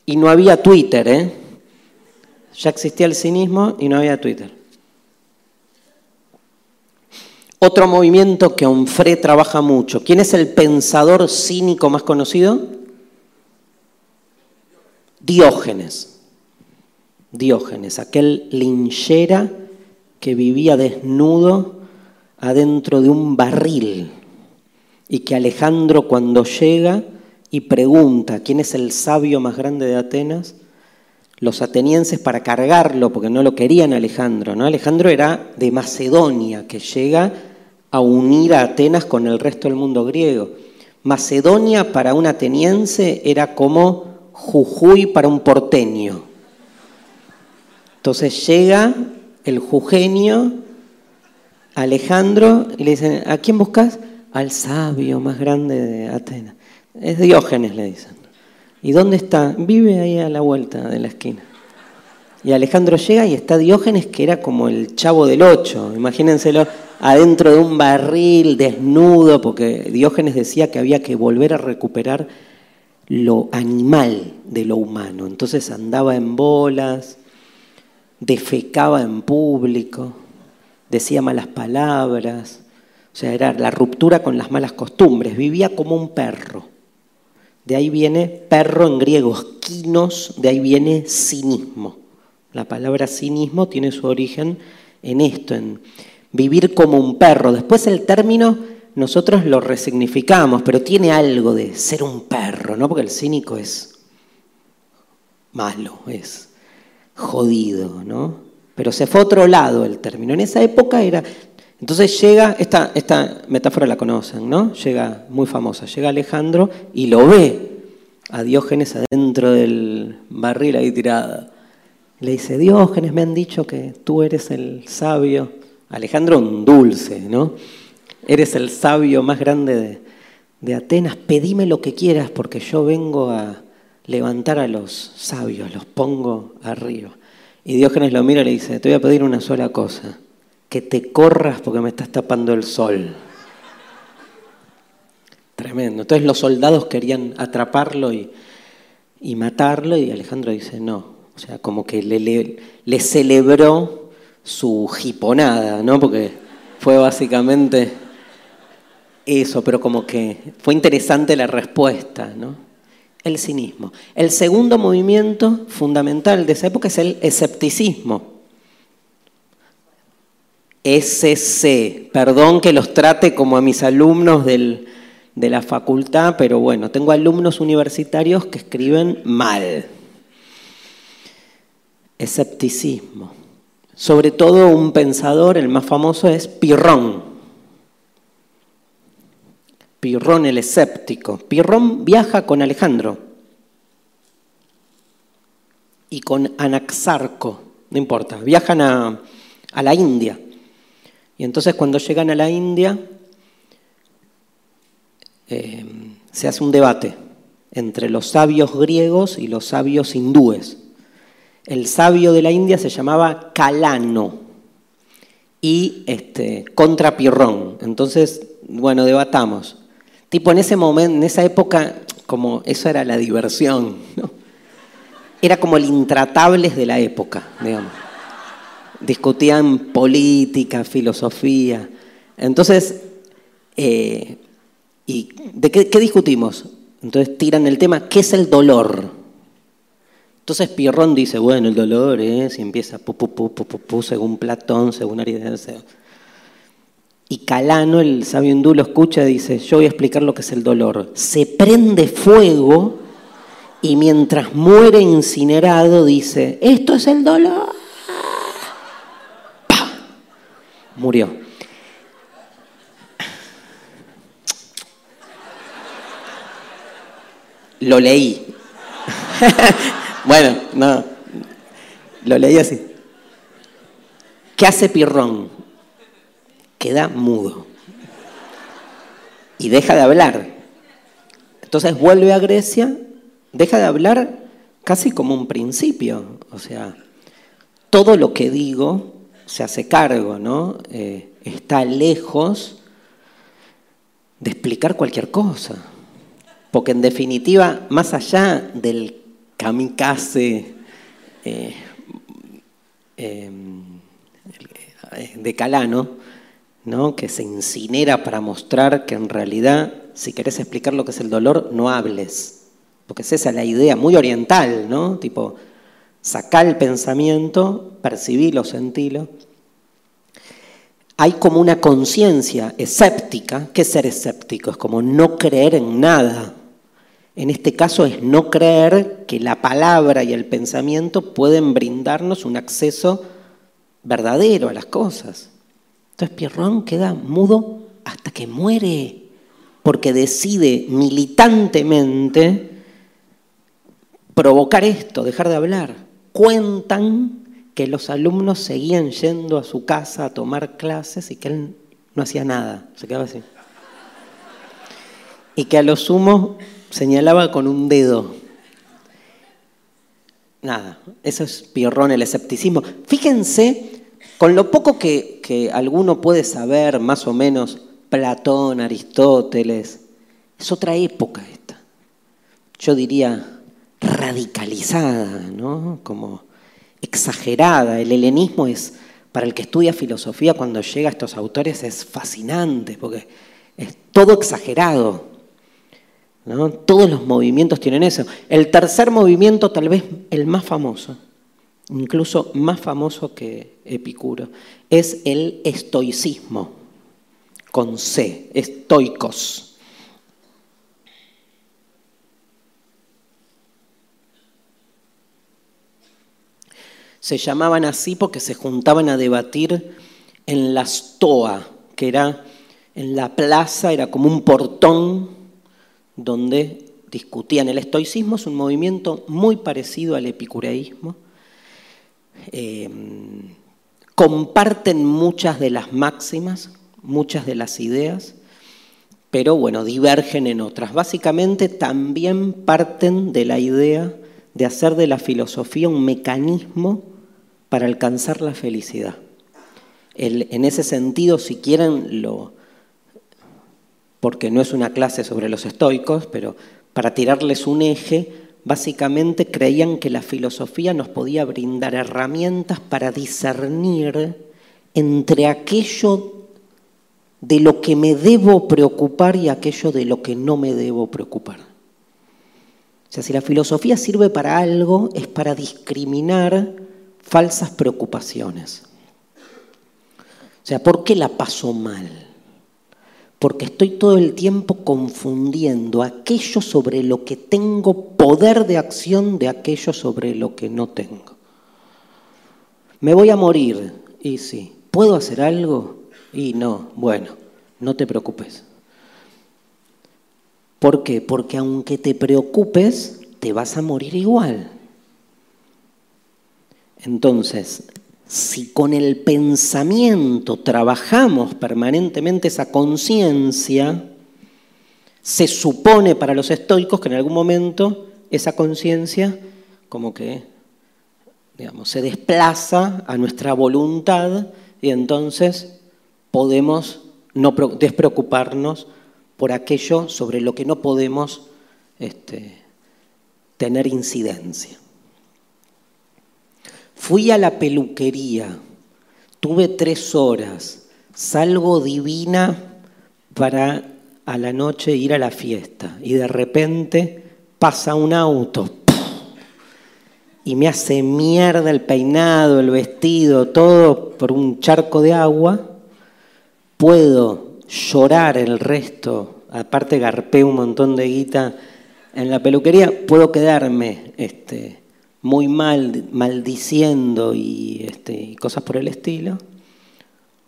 Y no había Twitter, ¿eh? Ya existía el cinismo y no había Twitter. Otro movimiento que Onfré trabaja mucho. ¿Quién es el pensador cínico más conocido? Diógenes. Diógenes, aquel linchera que vivía desnudo adentro de un barril y que Alejandro cuando llega y pregunta quién es el sabio más grande de Atenas, los atenienses para cargarlo, porque no lo querían Alejandro, ¿no? Alejandro era de Macedonia, que llega a unir a Atenas con el resto del mundo griego. Macedonia para un ateniense era como Jujuy para un porteño. Entonces llega el jujeño, Alejandro, y le dicen, ¿a quién buscas? Al sabio más grande de Atenas. Es Diógenes, le dicen. ¿Y dónde está? Vive ahí a la vuelta de la esquina. Y Alejandro llega y está Diógenes, que era como el chavo del ocho, imagínenselo, adentro de un barril, desnudo, porque Diógenes decía que había que volver a recuperar lo animal de lo humano. Entonces andaba en bolas, defecaba en público, decía malas palabras, o sea, era la ruptura con las malas costumbres, vivía como un perro. De ahí viene perro en griego, esquinos, de ahí viene cinismo. La palabra cinismo tiene su origen en esto, en vivir como un perro. Después el término nosotros lo resignificamos, pero tiene algo de ser un perro, ¿no? Porque el cínico es malo, es jodido, ¿no? Pero se fue a otro lado el término. En esa época era... Entonces llega, esta, esta metáfora la conocen, ¿no? Llega, muy famosa, llega Alejandro y lo ve a Diógenes adentro del barril ahí tirada. Le dice, Diógenes, me han dicho que tú eres el sabio. Alejandro un dulce, ¿no? Eres el sabio más grande de, de Atenas, pedime lo que quieras porque yo vengo a levantar a los sabios, los pongo arriba. Y Diógenes lo mira y le dice, te voy a pedir una sola cosa, que te corras porque me estás tapando el sol. Tremendo. Entonces los soldados querían atraparlo y, y matarlo y Alejandro dice, no. O sea, como que le, le, le celebró su jiponada, ¿no? Porque fue básicamente eso, pero como que fue interesante la respuesta, ¿no? El cinismo. El segundo movimiento fundamental de esa época es el escepticismo. SC, perdón que los trate como a mis alumnos de la facultad, pero bueno, tengo alumnos universitarios que escriben mal. Escepticismo. Sobre todo un pensador, el más famoso es Pirrón. Pirrón el escéptico. Pirrón viaja con Alejandro y con Anaxarco, no importa, viajan a la India. Y entonces cuando llegan a la India eh, se hace un debate entre los sabios griegos y los sabios hindúes. El sabio de la India se llamaba Calano y este, contra Pirrón. Entonces, bueno, debatamos. Tipo, en ese momento, en esa época, como eso era la diversión, ¿no? Era como el intratables de la época, digamos. Discutían política, filosofía. Entonces, eh, ¿y de qué, discutimos? Entonces tiran el tema, ¿qué es el dolor? Entonces Pirrón dice, bueno, el dolor es, y empieza según Platón, según Aristóteles. Y Calano, el sabio hindú, lo escucha y dice, yo voy a explicar lo que es el dolor. Se prende fuego y mientras muere incinerado dice, esto es el dolor. ¡Pah! Murió. Lo leí. <laughs> bueno, no. Lo leí así. ¿Qué hace Pirrón? queda mudo y deja de hablar. Entonces vuelve a Grecia, deja de hablar casi como un principio, o sea, todo lo que digo se hace cargo, ¿no? Eh, está lejos de explicar cualquier cosa, porque en definitiva, más allá del kamikaze eh, eh, de Calano, que se incinera para mostrar que en realidad, si querés explicar lo que es el dolor, no hables. Porque es esa la idea muy oriental, ¿no? Tipo, sacar el pensamiento, percibilo, sentilo. Hay como una conciencia escéptica. ¿Qué es ser escéptico? Es como no creer en nada. En este caso es no creer que la palabra y el pensamiento pueden brindarnos un acceso verdadero a las cosas. Entonces Pierrón queda mudo hasta que muere, porque decide militantemente provocar esto, dejar de hablar. Cuentan que los alumnos seguían yendo a su casa a tomar clases y que él no hacía nada, se quedaba así. Y que a lo sumo señalaba con un dedo. Nada, eso es Pierrón, el escepticismo. Fíjense con lo poco que, alguno puede saber, más o menos, Platón, Aristóteles, es otra época esta. Yo diría radicalizada, ¿no? Como exagerada. El helenismo es, para el que estudia filosofía, cuando llega a estos autores, es fascinante, porque es todo exagerado. ¿no? Todos los movimientos tienen eso. El tercer movimiento, tal vez el más famoso, incluso más famoso que Epicuro, es el estoicismo. con C, estoicos. Se llamaban así porque se juntaban a debatir en la stoa, que era en la plaza, era como un portón donde discutían. El estoicismo es un movimiento muy parecido al epicureísmo. Eh, comparten muchas de las máximas, muchas de las ideas, pero bueno, divergen en otras. Básicamente también parten de la idea de hacer de la filosofía un mecanismo para alcanzar la felicidad. en ese sentido, si quieren, lo, porque no es una clase sobre los estoicos, pero para tirarles un eje, básicamente creían que la filosofía nos podía brindar herramientas para discernir entre aquello de lo que me debo preocupar y aquello de lo que no me debo preocupar. O sea, si la filosofía sirve para algo, es para discriminar falsas preocupaciones. O sea, ¿por qué la paso mal? porque estoy todo el tiempo confundiendo aquello sobre lo que tengo poder de acción de aquello sobre lo que no tengo. Me voy a morir, y sí. ¿Puedo hacer algo? Y no, bueno, no te preocupes. ¿Por qué? Porque aunque te preocupes, te vas a morir igual. Entonces, si con el pensamiento trabajamos permanentemente esa conciencia, se supone para los estoicos que en algún momento esa conciencia como que digamos, se desplaza a nuestra voluntad y entonces podemos no despreocuparnos por aquello sobre lo que no podemos este, tener incidencia. Fui a la peluquería, tuve tres horas, salgo divina para a la noche ir a la fiesta. Y de repente pasa un auto y me hace mierda el peinado, el vestido, todo por un charco de agua, puedo llorar el resto, aparte garpé un montón de guita en la peluquería, puedo quedarme este, muy mal, maldiciendo este, y, cosas por el estilo,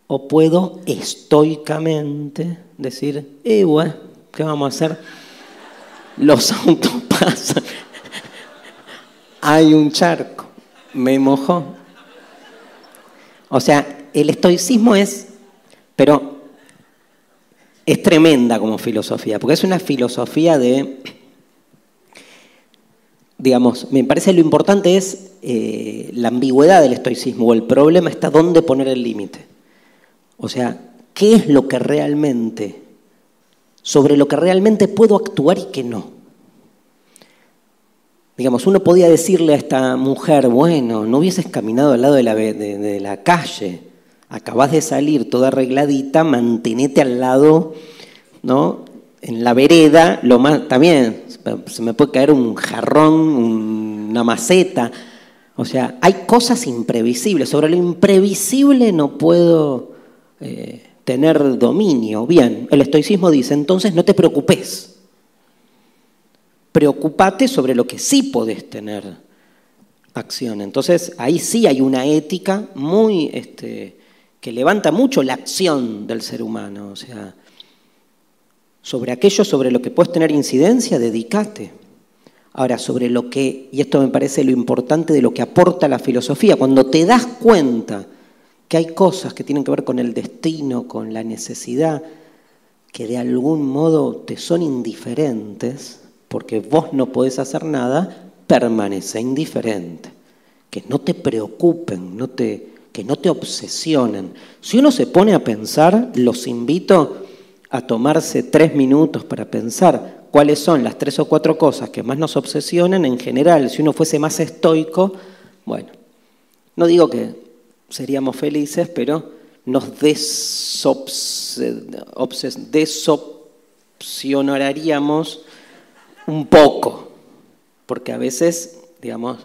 o puedo estoicamente decir, eh, bueno, ¿qué vamos a hacer? Los autos <laughs> pasan, hay un charco, me mojó. O sea, el estoicismo es, pero es tremenda como filosofía, porque es una filosofía de digamos, me parece lo importante es eh, la ambigüedad del estoicismo, o el problema está dónde poner el límite. O sea, ¿qué es lo que realmente, sobre lo que realmente puedo actuar y qué no? Digamos, uno podía decirle a esta mujer, bueno, no hubieses caminado al lado de la, de la calle, acabas de salir toda arregladita, mantenete al lado, ¿no? En la vereda, lo más, también, se me puede caer un jarrón, una maceta. O sea, hay cosas imprevisibles. Sobre lo imprevisible no puedo eh, tener dominio. Bien, el estoicismo dice, entonces no te preocupes. Preocupate sobre lo que sí podés tener acción. Entonces, ahí sí hay una ética muy este, que levanta mucho la acción del ser humano. O sea, sobre aquello sobre lo que puedes tener incidencia, dedícate. Ahora, sobre lo que, y esto me parece lo importante de lo que aporta la filosofía, cuando te das cuenta que hay cosas que tienen que ver con el destino, con la necesidad, que de algún modo te son indiferentes, porque vos no podés hacer nada, permanece indiferente. Que no te preocupen, no te, que no te obsesionen. Si uno se pone a pensar, los invito a tomarse tres minutos para pensar cuáles son las tres o cuatro cosas que más nos obsesionan, en general, si uno fuese más estoico, bueno, no digo que seríamos felices, pero nos desopcionaríamos un poco, porque a veces, digamos,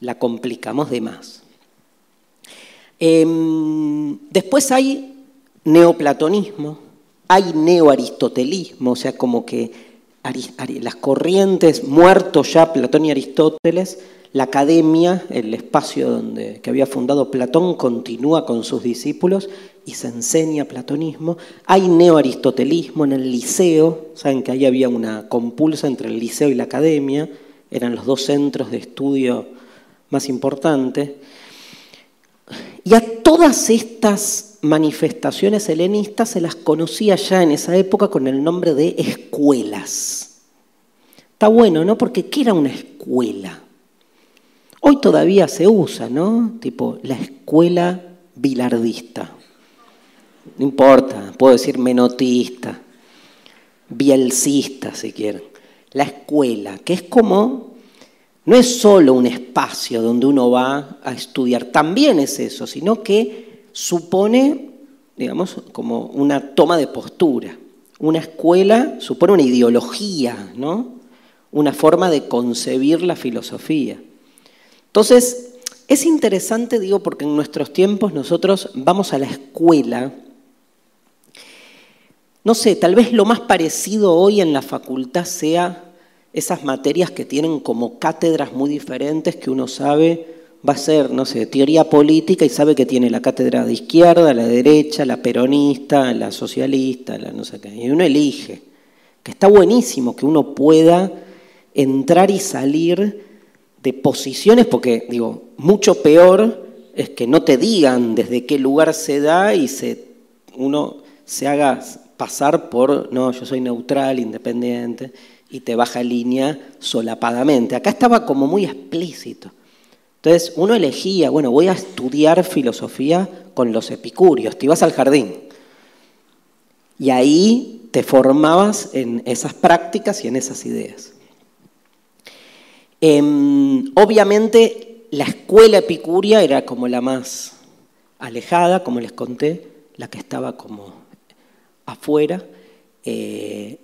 la complicamos de más. Em, después hay neoplatonismo, hay neoaristotelismo, o sea, como que las corrientes, muertos ya Platón y Aristóteles, la academia, el espacio donde, que había fundado Platón, continúa con sus discípulos y se enseña platonismo. Hay neoaristotelismo en el liceo, saben que ahí había una compulsa entre el liceo y la academia, eran los dos centros de estudio más importantes. Y a todas estas manifestaciones helenistas se las conocía ya en esa época con el nombre de escuelas. Está bueno, ¿no? Porque ¿qué era una escuela? Hoy todavía se usa, ¿no? Tipo la escuela bilardista. No importa, puedo decir menotista, bielcista si quieren. La escuela, que es como, no es solo un espacio donde uno va a estudiar, también es eso, sino que supone, digamos, como una toma de postura. Una escuela supone una ideología, ¿no? Una forma de concebir la filosofía. Entonces, es interesante, digo, porque en nuestros tiempos nosotros vamos a la escuela. No sé, tal vez lo más parecido hoy en la facultad sea esas materias que tienen como cátedras muy diferentes que uno sabe va a ser, no sé, teoría política y sabe que tiene la cátedra de izquierda, la derecha, la peronista, la socialista, la no sé qué. Y uno elige, que está buenísimo que uno pueda entrar y salir de posiciones, porque digo, mucho peor es que no te digan desde qué lugar se da y se, uno se haga pasar por, no, yo soy neutral, independiente, y te baja línea solapadamente. Acá estaba como muy explícito. Entonces uno elegía, bueno, voy a estudiar filosofía con los epicúreos, te ibas al jardín. Y ahí te formabas en esas prácticas y en esas ideas. Em, obviamente la escuela epicuria era como la más alejada, como les conté, la que estaba como afuera. Eh,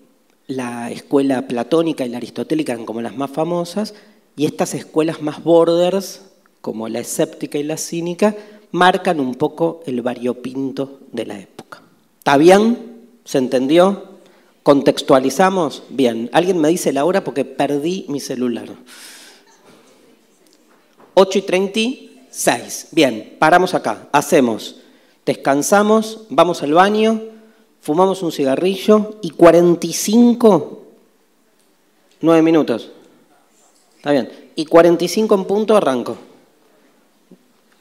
la escuela platónica y la aristotélica eran como las más famosas, y estas escuelas más borders, como la escéptica y la cínica, marcan un poco el variopinto de la época. ¿Está bien? ¿Se entendió? ¿Contextualizamos? Bien. Alguien me dice la hora porque perdí mi celular. 8 y 36. Bien, paramos acá. Hacemos. Descansamos, vamos al baño, fumamos un cigarrillo y 45, 9 minutos. Está bien. Y 45 en punto arranco.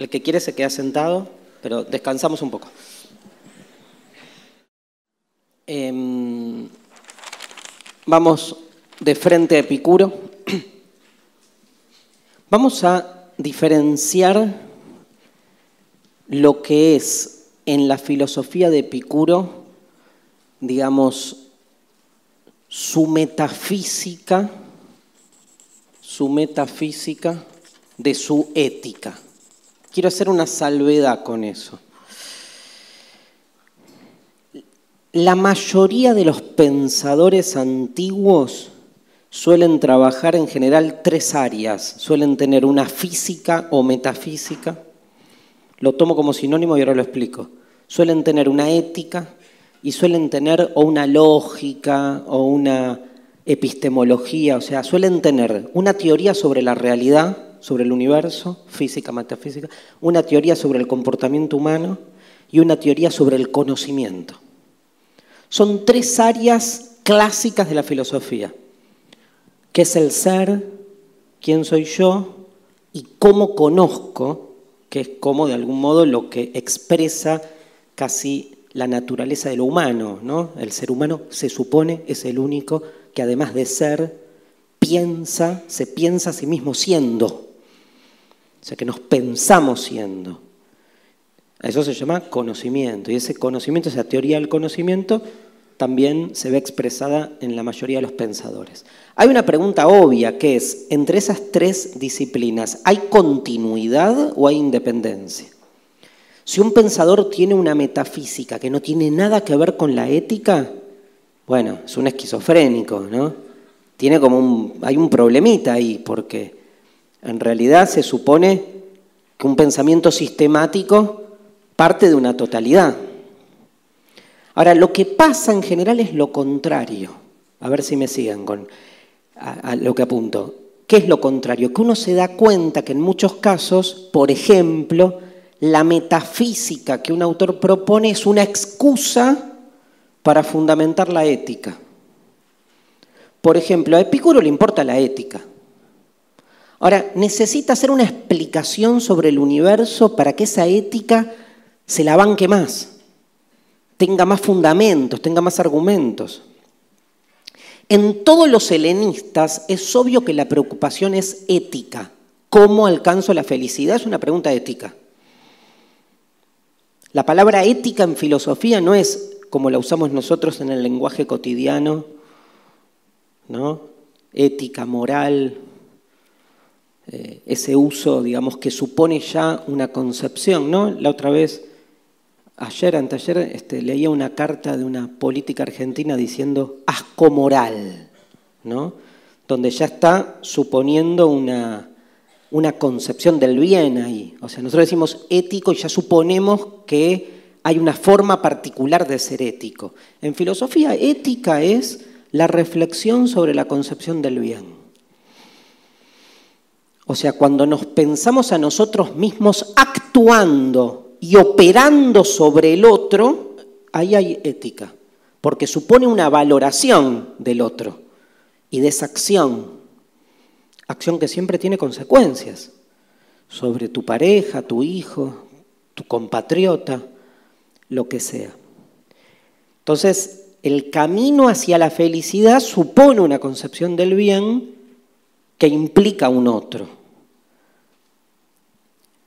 El que quiere se queda sentado, pero descansamos un poco. Em, vamos de frente a Epicuro. <clears throat> Vamos a diferenciar lo que es en la filosofía de Epicuro, digamos, su metafísica, su metafísica de su ética. Quiero hacer una salvedad con eso. La mayoría de los pensadores antiguos suelen trabajar en general tres áreas. Suelen tener una física o metafísica. Lo tomo como sinónimo y ahora lo explico. Suelen tener una ética y suelen tener o una lógica o una epistemología. O sea, suelen tener una teoría sobre la realidad, sobre el universo, física, metafísica, una teoría sobre el comportamiento humano y una teoría sobre el conocimiento. Son tres áreas clásicas de la filosofía. ¿Qué es el ser? ¿Quién soy yo? ¿Y cómo conozco? Que es como de algún modo lo que expresa casi la naturaleza de lo humano. ¿no? El ser humano se supone es el único que además de ser, piensa, se piensa a sí mismo siendo. O sea que nos pensamos siendo. Eso se llama conocimiento. Y ese conocimiento, esa teoría del conocimiento, también se ve expresada en la mayoría de los pensadores. Hay una pregunta obvia que es, entre esas tres disciplinas, ¿hay continuidad o hay independencia? Si un pensador tiene una metafísica que no tiene nada que ver con la ética, bueno, es un esquizofrénico, ¿no? Tiene como un, hay un problemita ahí, porque en realidad se supone que un pensamiento sistemático parte de una totalidad. Ahora, lo que pasa en general es lo contrario. A ver si me siguen con lo que apunto. ¿Qué es lo contrario? Que uno se da cuenta que en muchos casos, por ejemplo, la metafísica que un autor propone es una excusa para fundamentar la ética. Por ejemplo, a Epicuro le importa la ética. Ahora, necesita hacer una explicación sobre el universo para que esa ética se la banque más, tenga más fundamentos, tenga más argumentos. En todos los helenistas es obvio que la preocupación es ética. ¿Cómo alcanzo la felicidad? Es una pregunta ética. La palabra ética en filosofía no es como la usamos nosotros en el lenguaje cotidiano, ¿no? Ética, moral, eh, ese uso, digamos, que supone ya una concepción, ¿no? La otra vez, ayer, anteayer, este, leía una carta de una política argentina diciendo asco moral, ¿no? Donde ya está suponiendo una, una concepción del bien ahí. O sea, nosotros decimos ético y ya suponemos que hay una forma particular de ser ético. En filosofía, ética es la reflexión sobre la concepción del bien. O sea, cuando nos pensamos a nosotros mismos actuando y operando sobre el otro, ahí hay ética, porque supone una valoración del otro y de esa acción, acción que siempre tiene consecuencias sobre tu pareja, tu hijo, tu compatriota, lo que sea. Entonces, el camino hacia la felicidad supone una concepción del bien que implica un otro.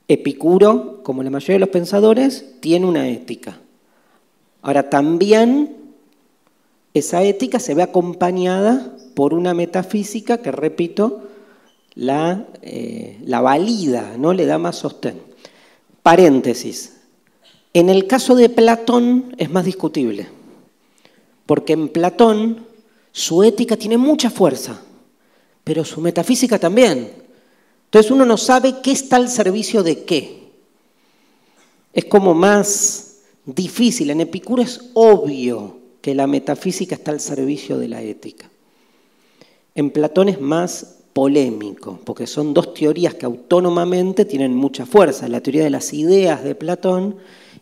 Epicuro, como la mayoría de los pensadores, tiene una ética. Ahora, también esa ética se ve acompañada por una metafísica que, repito, la, eh, la valida, ¿no? le da más sostén. Paréntesis. En el caso de Platón es más discutible, porque en Platón su ética tiene mucha fuerza, pero su metafísica también. Entonces uno no sabe qué está al servicio de qué. Es como más difícil. En Epicuro es obvio que la metafísica está al servicio de la ética. En Platón es más polémico, porque son dos teorías que autónomamente tienen mucha fuerza. La teoría de las ideas de Platón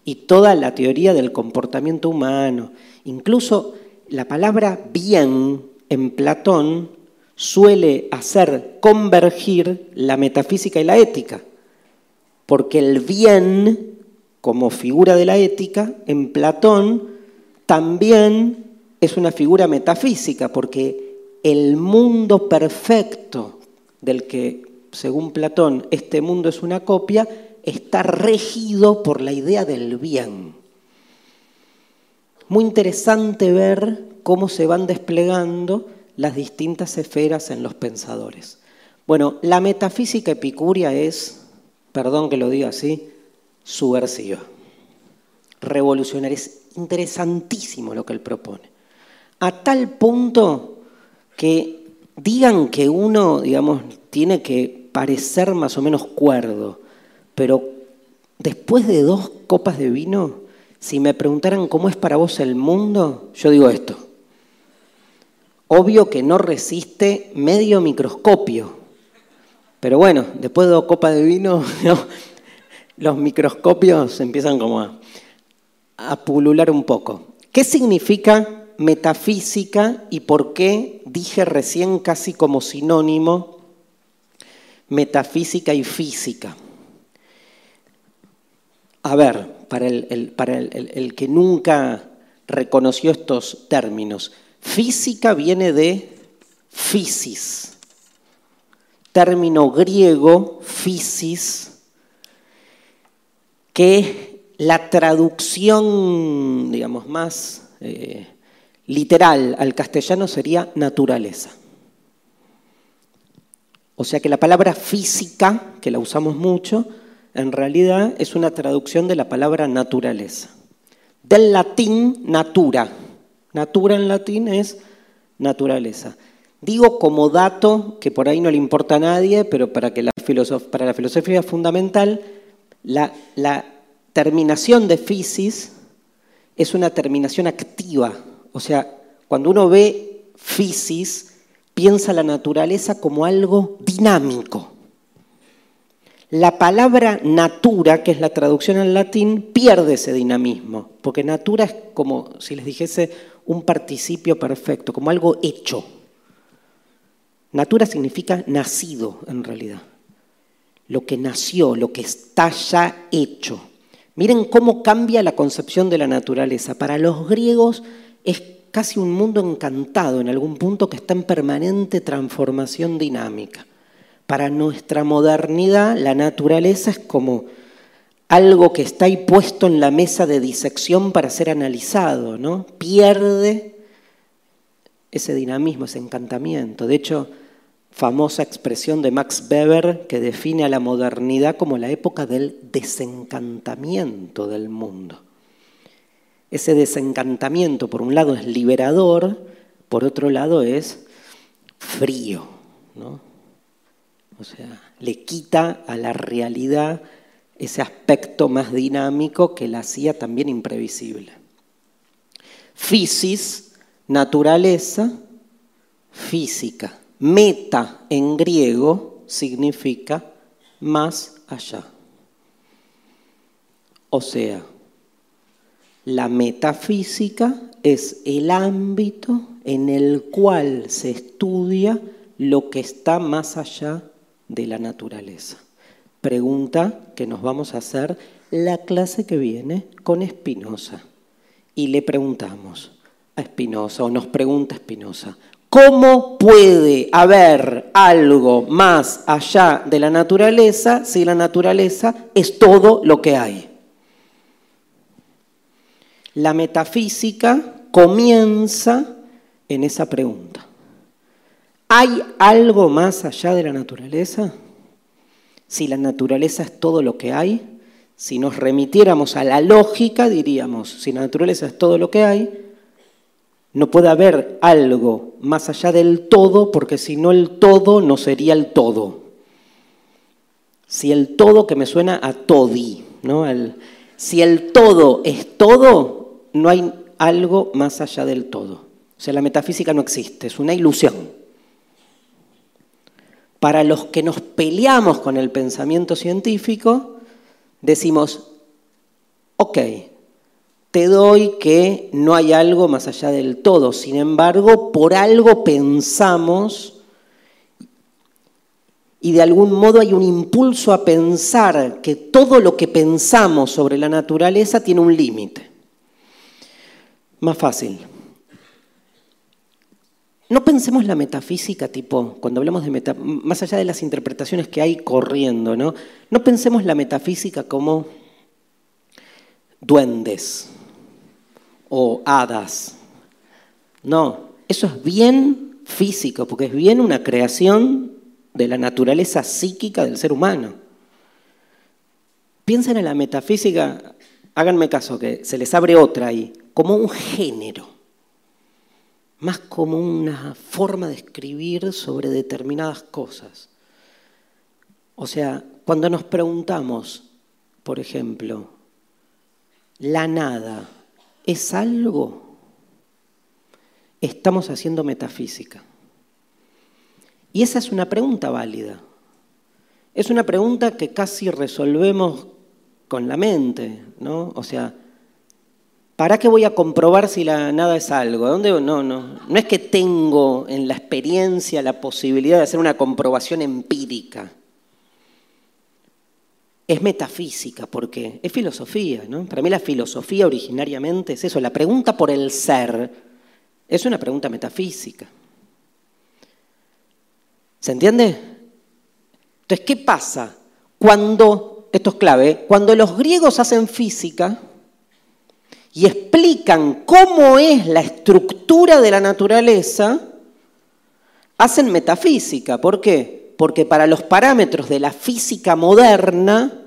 y toda la teoría del comportamiento humano. Incluso la palabra bien en Platón suele hacer convergir la metafísica y la ética, porque el bien, como figura de la ética, en Platón también es una figura metafísica, porque el mundo perfecto del que, según Platón, este mundo es una copia, está regido por la idea del bien. Muy interesante ver cómo se van desplegando las distintas esferas en los pensadores. Bueno, la metafísica epicúrea es, perdón que lo diga así, subversiva, revolucionaria. Es interesantísimo lo que él propone. A tal punto que digan que uno, digamos, tiene que parecer más o menos cuerdo, pero después de dos copas de vino, si me preguntaran cómo es para vos el mundo, yo digo esto. Obvio que no resiste medio microscopio. Pero bueno, después de dos de vino, <laughs> los microscopios empiezan como a, a pulular un poco. ¿Qué significa metafísica y por qué dije recién casi como sinónimo metafísica y física? A ver, para el, para el que nunca reconoció estos términos, Física viene de physis, término griego, physis, que la traducción, digamos, más eh, literal al castellano sería naturaleza. O sea que la palabra física, que la usamos mucho, en realidad es una traducción de la palabra naturaleza. Del latín natura, Natura en latín es naturaleza. Digo como dato, que por ahí no le importa a nadie, pero para, que la, para la filosofía fundamental, la, terminación de physis es una terminación activa. O sea, cuando uno ve physis, piensa la naturaleza como algo dinámico. La palabra natura, que es la traducción al latín, pierde ese dinamismo, porque natura es como si les dijese un participio perfecto, como algo hecho. Natura significa nacido en realidad, lo que nació, lo que está ya hecho. Miren cómo cambia la concepción de la naturaleza. Para los griegos es casi un mundo encantado en algún punto que está en permanente transformación dinámica. Para nuestra modernidad, la naturaleza es como algo que está ahí puesto en la mesa de disección para ser analizado, ¿no? Pierde ese dinamismo, ese encantamiento. De hecho, famosa expresión de Max Weber que define a la modernidad como la época del desencantamiento del mundo. Ese desencantamiento, por un lado, es liberador, por otro lado, es frío, ¿no? O sea, le quita a la realidad ese aspecto más dinámico que la hacía también imprevisible. Physis, naturaleza, física. Meta en griego significa más allá. O sea, la metafísica es el ámbito en el cual se estudia lo que está más allá de la naturaleza. Pregunta que nos vamos a hacer la clase que viene con Espinosa. Y le preguntamos a Espinosa, o nos pregunta Espinosa, ¿cómo puede haber algo más allá de la naturaleza si la naturaleza es todo lo que hay? La metafísica comienza en esa pregunta. ¿Hay algo más allá de la naturaleza? Si la naturaleza es todo lo que hay, si nos remitiéramos a la lógica, diríamos, si la naturaleza es todo lo que hay, no puede haber algo más allá del todo, porque si no el todo no sería el todo. Si el todo que me suena a todi, ¿no? si el todo es todo, no hay algo más allá del todo. O sea, la metafísica no existe, es una ilusión para los que nos peleamos con el pensamiento científico, decimos, ok, te doy que no hay algo más allá del todo, sin embargo, por algo pensamos y de algún modo hay un impulso a pensar que todo lo que pensamos sobre la naturaleza tiene un límite. Más fácil. No pensemos la metafísica, tipo, cuando hablamos de metafísica, más allá de las interpretaciones que hay corriendo, ¿no? No pensemos la metafísica como duendes o hadas. No, eso es bien físico, porque es bien una creación de la naturaleza psíquica del ser humano. Piensen en la metafísica, háganme caso, que se les abre otra ahí, como un género más como una forma de escribir sobre determinadas cosas. O sea, cuando nos preguntamos, por ejemplo, ¿la nada es algo? Estamos haciendo metafísica. Y esa es una pregunta válida. Es una pregunta que casi resolvemos con la mente, ¿no? O sea, ¿Para qué voy a comprobar si la nada es algo? ¿Dónde? No, no. No es que tengo en la experiencia la posibilidad de hacer una comprobación empírica. Es metafísica, porque es filosofía, ¿no? Para mí la filosofía originariamente es eso, la pregunta por el ser es una pregunta metafísica. ¿Se entiende? Entonces, ¿qué pasa cuando, esto es clave, cuando los griegos hacen física, y explican cómo es la estructura de la naturaleza, hacen metafísica. ¿Por qué? Porque para los parámetros de la física moderna,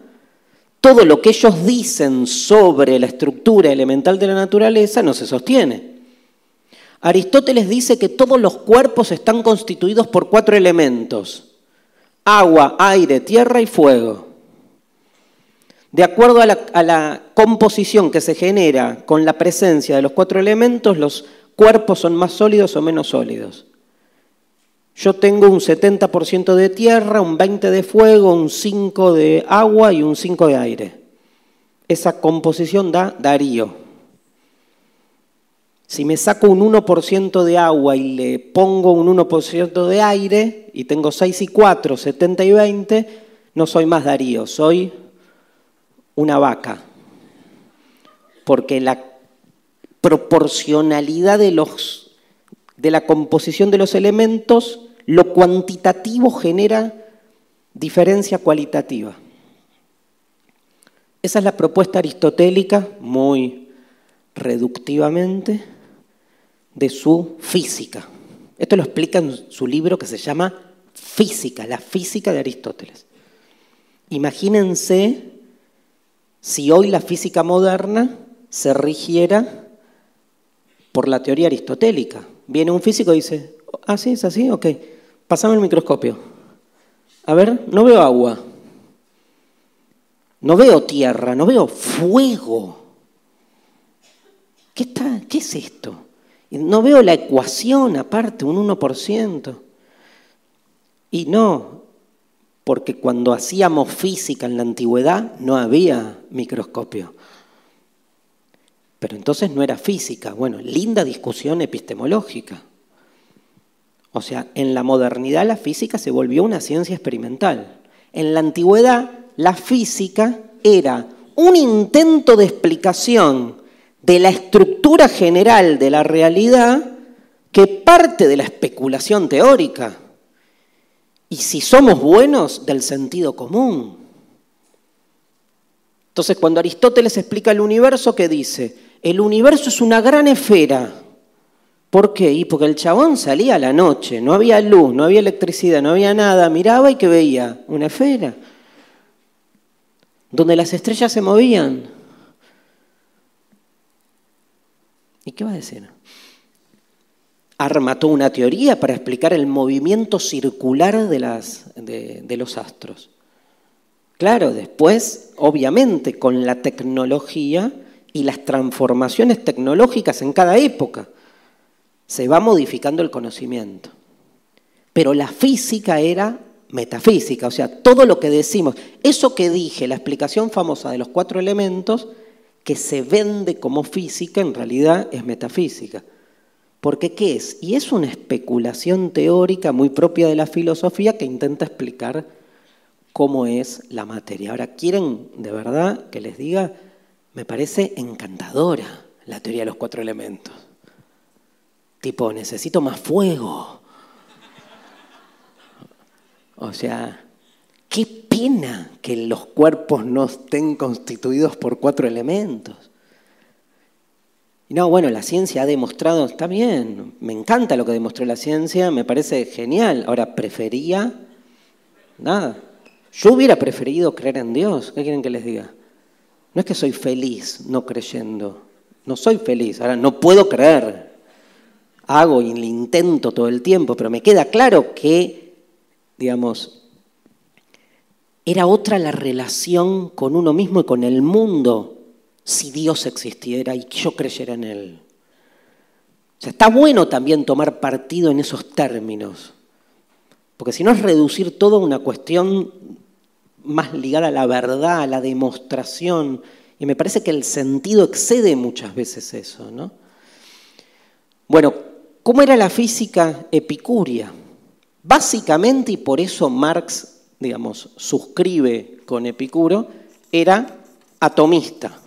todo lo que ellos dicen sobre la estructura elemental de la naturaleza no se sostiene. Aristóteles dice que todos los cuerpos están constituidos por cuatro elementos, agua, aire, tierra y fuego. De acuerdo a la, composición que se genera con la presencia de los cuatro elementos, los cuerpos son más sólidos o menos sólidos. Yo tengo un 70% de tierra, un 20% de fuego, un 5% de agua y un 5% de aire. Esa composición da Darío. Si me saco un 1% de agua y le pongo un 1% de aire y tengo 6 y 4, 70 y 20, no soy más Darío, soy una vaca. Porque la proporcionalidad de, los, de la composición de los elementos, lo cuantitativo genera diferencia cualitativa. Esa es la propuesta aristotélica, muy reductivamente, de su física. Esto lo explica en su libro que se llama Física, la física de Aristóteles. Imagínense si hoy la física moderna se rigiera por la teoría aristotélica. Viene un físico y dice, ah, sí, es así, ok, pasame el microscopio. A ver, no veo agua, no veo tierra, no veo fuego. ¿Qué, está, qué es esto? No veo la ecuación aparte, un 1%. Y no, porque cuando hacíamos física en la antigüedad no había microscopio. Pero entonces no era física. Bueno, linda discusión epistemológica. O sea, en la modernidad la física se volvió una ciencia experimental. En la antigüedad la física era un intento de explicación de la estructura general de la realidad que parte de la especulación teórica. Y si somos buenos, del sentido común. Entonces, cuando Aristóteles explica el universo, ¿qué dice? El universo es una gran esfera. ¿Por qué? Y porque el chabón salía a la noche, no había luz, no había electricidad, no había nada, miraba y ¿qué veía? Una esfera. Donde las estrellas se movían. ¿Y qué va a decir? Arma toda una teoría para explicar el movimiento circular de los astros. Claro, después, obviamente, con la tecnología y las transformaciones tecnológicas en cada época, se va modificando el conocimiento. Pero la física era metafísica, o sea, todo lo que decimos, eso que dije, la explicación famosa de los cuatro elementos, que se vende como física, en realidad es metafísica. Porque ¿qué es? Y es una especulación teórica muy propia de la filosofía que intenta explicar cómo es la materia. Ahora, ¿quieren de verdad que les diga? Me parece encantadora la teoría de los cuatro elementos. Tipo, necesito más fuego. O sea, qué pena que los cuerpos no estén constituidos por cuatro elementos. Y no, bueno, la ciencia ha demostrado, está bien, me encanta lo que demostró la ciencia, me parece genial. Ahora, prefería nada. Yo hubiera preferido creer en Dios. ¿Qué quieren que les diga? No es que soy feliz no creyendo. No soy feliz. Ahora, no puedo creer. Hago y le intento todo el tiempo, pero me queda claro que, digamos, era otra la relación con uno mismo y con el mundo si Dios existiera y yo creyera en Él. O sea, está bueno también tomar partido en esos términos, porque si no es reducir todo a una cuestión más ligada a la verdad, a la demostración, y me parece que el sentido excede muchas veces eso. ¿no? Bueno, ¿cómo era la física epicúrea? Básicamente, y por eso Marx, digamos, suscribe con Epicuro, era atomista.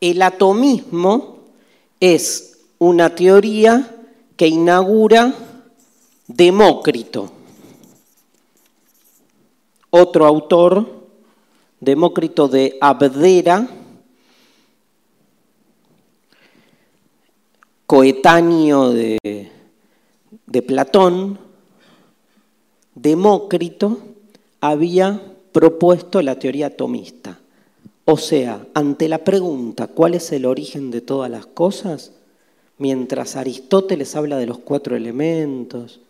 El atomismo es una teoría que inaugura Demócrito, otro autor, Demócrito de Abdera, coetáneo de, Platón, Demócrito había propuesto la teoría atomista. O sea, ante la pregunta ¿cuál es el origen de todas las cosas? Mientras Aristóteles habla de los cuatro elementos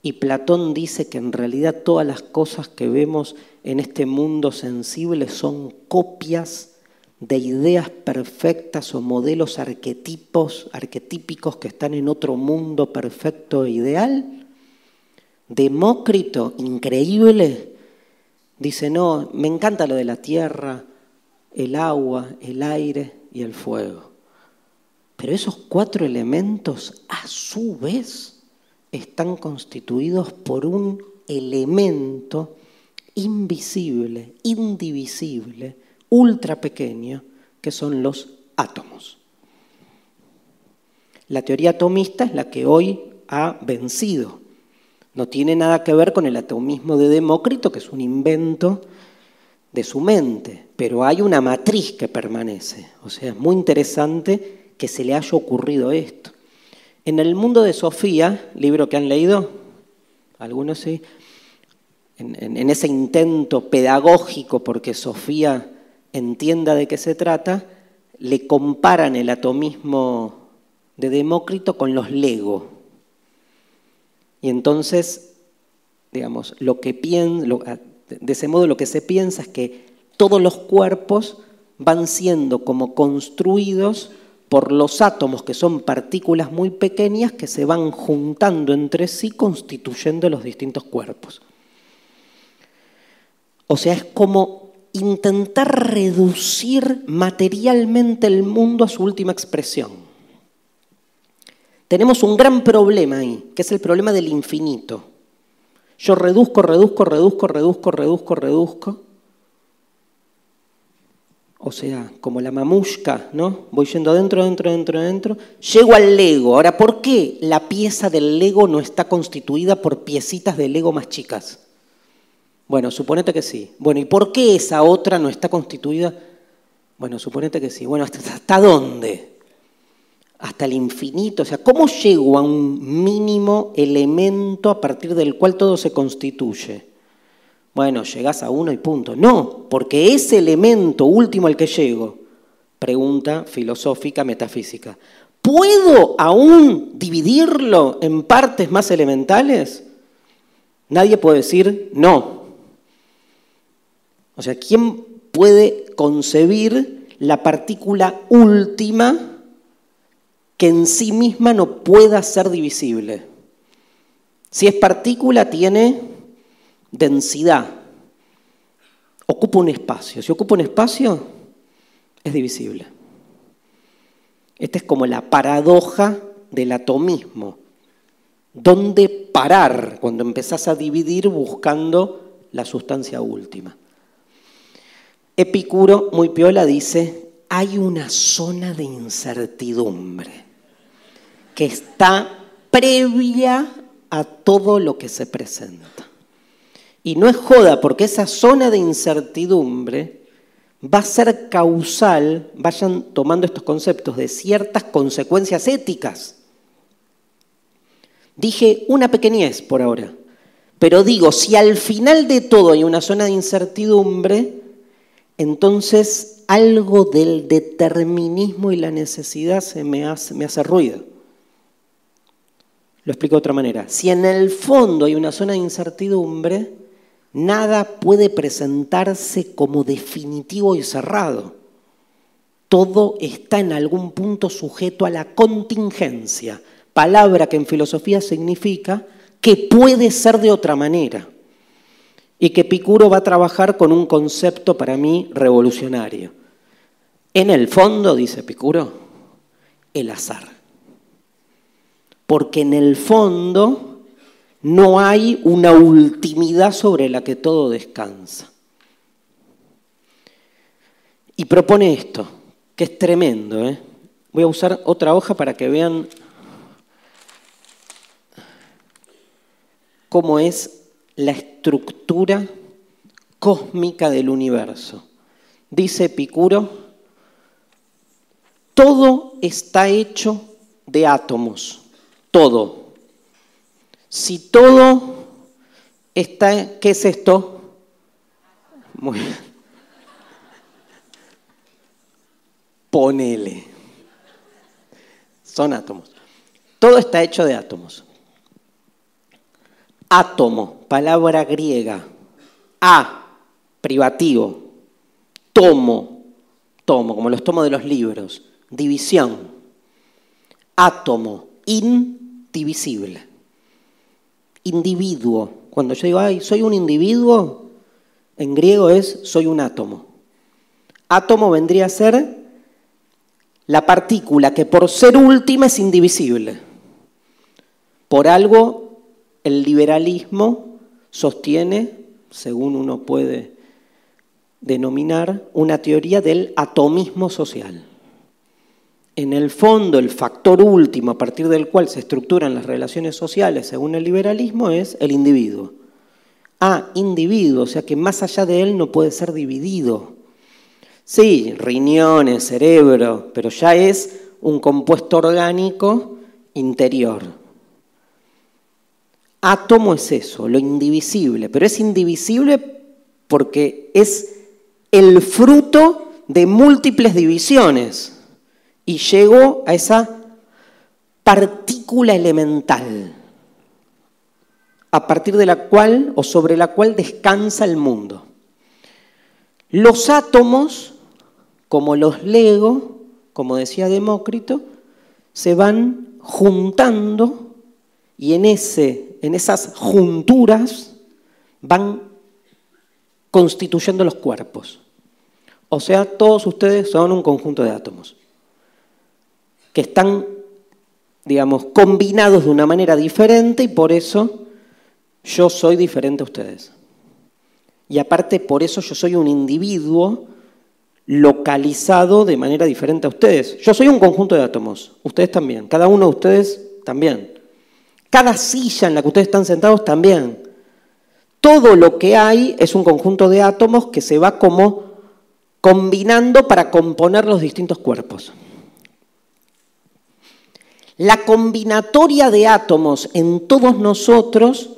y Platón dice que en realidad todas las cosas que vemos en este mundo sensible son copias de ideas perfectas o modelos arquetipos, arquetípicos que están en otro mundo perfecto e ideal? Demócrito, increíble, dice, no, me encanta lo de la tierra, el agua, el aire y el fuego. Pero esos cuatro elementos, a su vez, están constituidos por un elemento invisible, indivisible, ultra pequeño, que son los átomos. La teoría atomista es la que hoy ha vencido. No tiene nada que ver con el atomismo de Demócrito, que es un invento de su mente, pero hay una matriz que permanece. O sea, es muy interesante que se le haya ocurrido esto. En el mundo de Sofía, libro que han leído, algunos sí, en, ese intento pedagógico porque Sofía entienda de qué se trata, le comparan el atomismo de Demócrito con los Lego. Y entonces, digamos, lo que de ese modo lo que se piensa es que todos los cuerpos van siendo como construidos por los átomos, que son partículas muy pequeñas que se van juntando entre sí constituyendo los distintos cuerpos. O sea, es como intentar reducir materialmente el mundo a su última expresión. Tenemos un gran problema ahí, que es el problema del infinito. Yo reduzco, reduzco, reduzco, reduzco, reduzco, reduzco, o sea, como la mamushka, ¿no? Voy yendo dentro, dentro, dentro, dentro. Llego al Lego. Ahora, ¿por qué la pieza del Lego no está constituida por piecitas de Lego más chicas? Bueno, suponete que sí. Bueno, ¿y por qué esa otra no está constituida? Bueno, suponete que sí. Bueno, ¿hasta, hasta dónde? Hasta el infinito. O sea, ¿cómo llego a un mínimo elemento a partir del cual todo se constituye? Bueno, llegás a uno y punto. No, porque ese elemento último al que llego, pregunta filosófica, metafísica, ¿puedo aún dividirlo en partes más elementales? Nadie puede decir no. O sea, ¿quién puede concebir la partícula última que en sí misma no pueda ser divisible? Si es partícula, tiene densidad, ocupa un espacio. Si ocupa un espacio, es divisible. Esta es como la paradoja del atomismo. ¿Dónde parar cuando empezás a dividir buscando la sustancia última? Epicuro, muy piola, dice, hay una zona de incertidumbre que está previa a todo lo que se presenta. Y no es joda, porque esa zona de incertidumbre va a ser causal, vayan tomando estos conceptos, de ciertas consecuencias éticas. Dije una pequeñez por ahora, pero digo, si al final de todo hay una zona de incertidumbre, entonces algo del determinismo y la necesidad se me hace, me hace ruido. Lo explico de otra manera. Si en el fondo hay una zona de incertidumbre, Nada puede presentarse como definitivo y cerrado. Todo está en algún punto sujeto a la contingencia, palabra que en filosofía significa que puede ser de otra manera. Y que Picuro va a trabajar con un concepto para mí revolucionario. En el fondo, dice Picuro, el azar. Porque en el fondo no hay una ultimidad sobre la que todo descansa. Y propone esto, que es tremendo. ¿eh? Voy a usar otra hoja para que vean cómo es la estructura cósmica del universo. Dice Epicuro, todo está hecho de átomos, todo. Si todo está, ¿qué es esto? Muy bien. Ponele. Son átomos. Todo está hecho de átomos. Átomo, palabra griega. A, privativo. Tomo, tomo, como los tomos de los libros. División. Átomo, indivisible. Individuo. Cuando yo digo, ay, soy un individuo, en griego es soy un átomo. Átomo vendría a ser la partícula que por ser última es indivisible. Por algo el liberalismo sostiene, según uno puede denominar, una teoría del atomismo social. En el fondo, el factor último a partir del cual se estructuran las relaciones sociales, según el liberalismo, es el individuo. Ah, individuo, o sea que más allá de él no puede ser dividido. Sí, riñones, cerebro, pero ya es un compuesto orgánico interior. Átomo es eso, lo indivisible, pero es indivisible porque es el fruto de múltiples divisiones y llegó a esa partícula elemental a partir de la cual o sobre la cual descansa el mundo. Los átomos como los Lego, como decía Demócrito, se van juntando y en, ese, en esas junturas van constituyendo los cuerpos. O sea, todos ustedes son un conjunto de átomos que están, digamos, combinados de una manera diferente y por eso yo soy diferente a ustedes. Y aparte, por eso yo soy un individuo localizado de manera diferente a ustedes. Yo soy un conjunto de átomos, ustedes también, cada uno de ustedes también. Cada silla en la que ustedes están sentados también. Todo lo que hay es un conjunto de átomos que se va como combinando para componer los distintos cuerpos. La combinatoria de átomos en todos nosotros,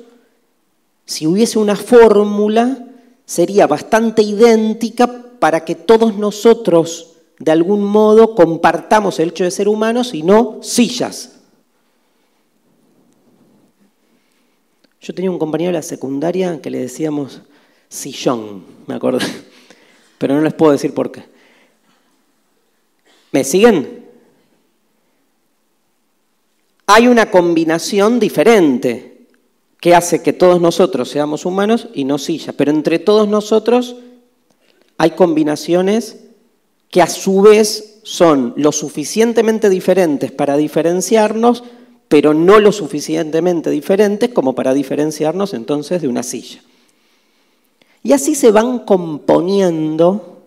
si hubiese una fórmula, sería bastante idéntica para que todos nosotros de algún modo compartamos el hecho de ser humanos y no sillas. Yo tenía un compañero de la secundaria que le decíamos sillón, me acuerdo, <laughs> pero no les puedo decir por qué. ¿Me siguen? Hay una combinación diferente que hace que todos nosotros seamos humanos y no sillas, pero entre todos nosotros hay combinaciones que a su vez son lo suficientemente diferentes para diferenciarnos, pero no lo suficientemente diferentes como para diferenciarnos entonces de una silla. Y así se van componiendo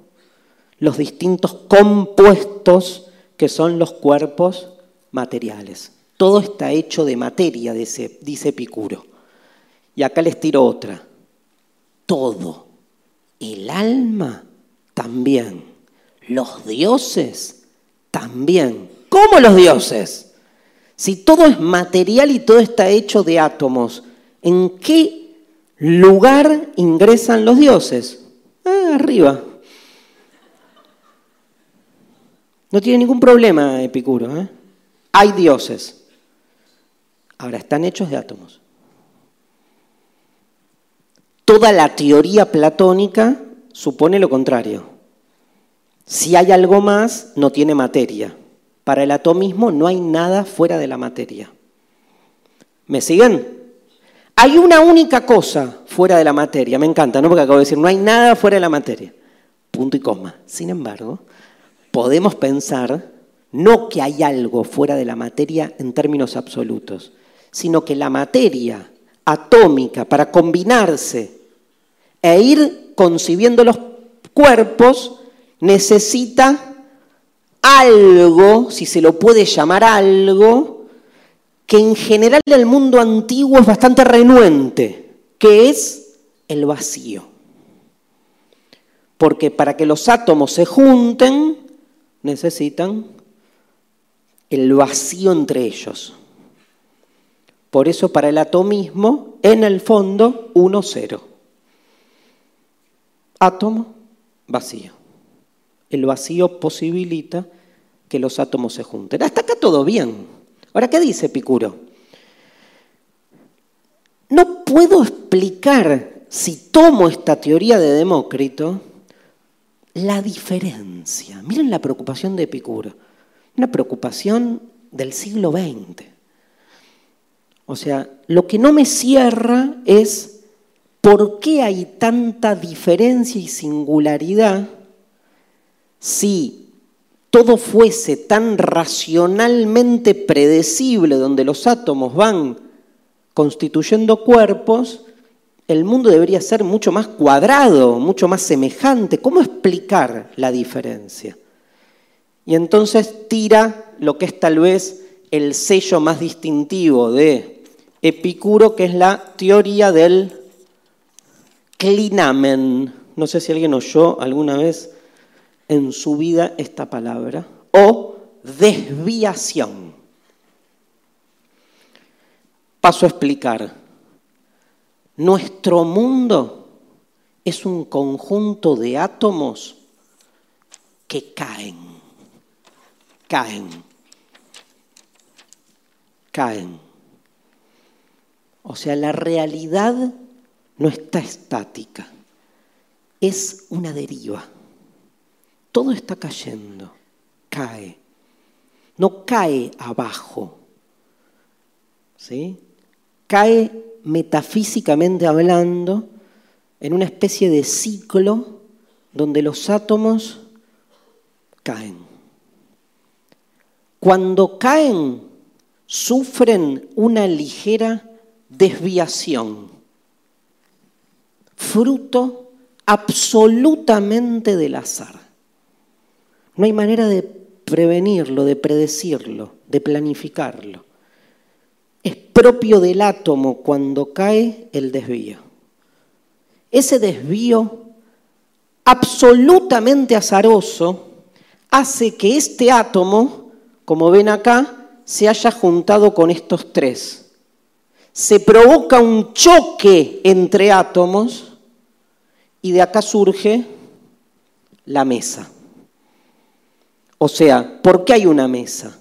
los distintos compuestos que son los cuerpos materiales. Todo está hecho de materia, dice, Epicuro. Y acá les tiro otra. Todo el alma también. Los dioses también. ¿Cómo los dioses? Si todo es material y todo está hecho de átomos, ¿en qué lugar ingresan los dioses? Ah, arriba. No tiene ningún problema Epicuro. ¿eh? Hay dioses. Ahora, están hechos de átomos toda la teoría platónica supone lo contrario. Si hay algo más, no tiene materia. Para el atomismo no hay nada fuera de la materia. ¿Me siguen? Hay una única cosa fuera de la materia, me encanta, ¿no? Porque acabo de decir, no hay nada fuera de la materia. Punto y coma. Sin embargo, podemos pensar no que hay algo fuera de la materia en términos absolutos, sino que la materia atómica para combinarse e ir concibiendo los cuerpos necesita algo, si se lo puede llamar algo, que en general el mundo antiguo es bastante renuente, que es el vacío. Porque para que los átomos se junten, necesitan el vacío entre ellos. Por eso para el atomismo, en el fondo, uno cero átomo, vacío. El vacío posibilita que los átomos se junten. Hasta acá todo bien. Ahora, ¿qué dice Epicuro? No puedo explicar, si tomo esta teoría de Demócrito, la diferencia. Miren la preocupación de Epicuro. Una preocupación del siglo XX. O sea, lo que no me cierra es por qué hay tanta diferencia y singularidad si todo fuese tan racionalmente predecible, donde los átomos van constituyendo cuerpos, el mundo debería ser mucho más cuadrado, mucho más semejante. ¿Cómo explicar la diferencia? Y entonces tira lo que es tal vez el sello más distintivo de Epicuro, que es la teoría del clinamen. No sé si alguien oyó alguna vez en su vida esta palabra. O desviación. Paso a explicar. Nuestro mundo es un conjunto de átomos que caen, caen, caen. O sea, la realidad no está estática, es una deriva. Todo está cayendo, cae. No cae abajo, ¿sí? Cae metafísicamente hablando, en una especie de ciclo donde los átomos caen. Cuando caen, sufren una ligera desviación, fruto absolutamente del azar. No hay manera de prevenirlo, de predecirlo, de planificarlo. Es propio del átomo cuando cae el desvío. Ese desvío absolutamente azaroso hace que este átomo, como ven acá, se haya juntado con estos tres. Se provoca un choque entre átomos y de acá surge la mesa. O sea, ¿por qué hay una mesa?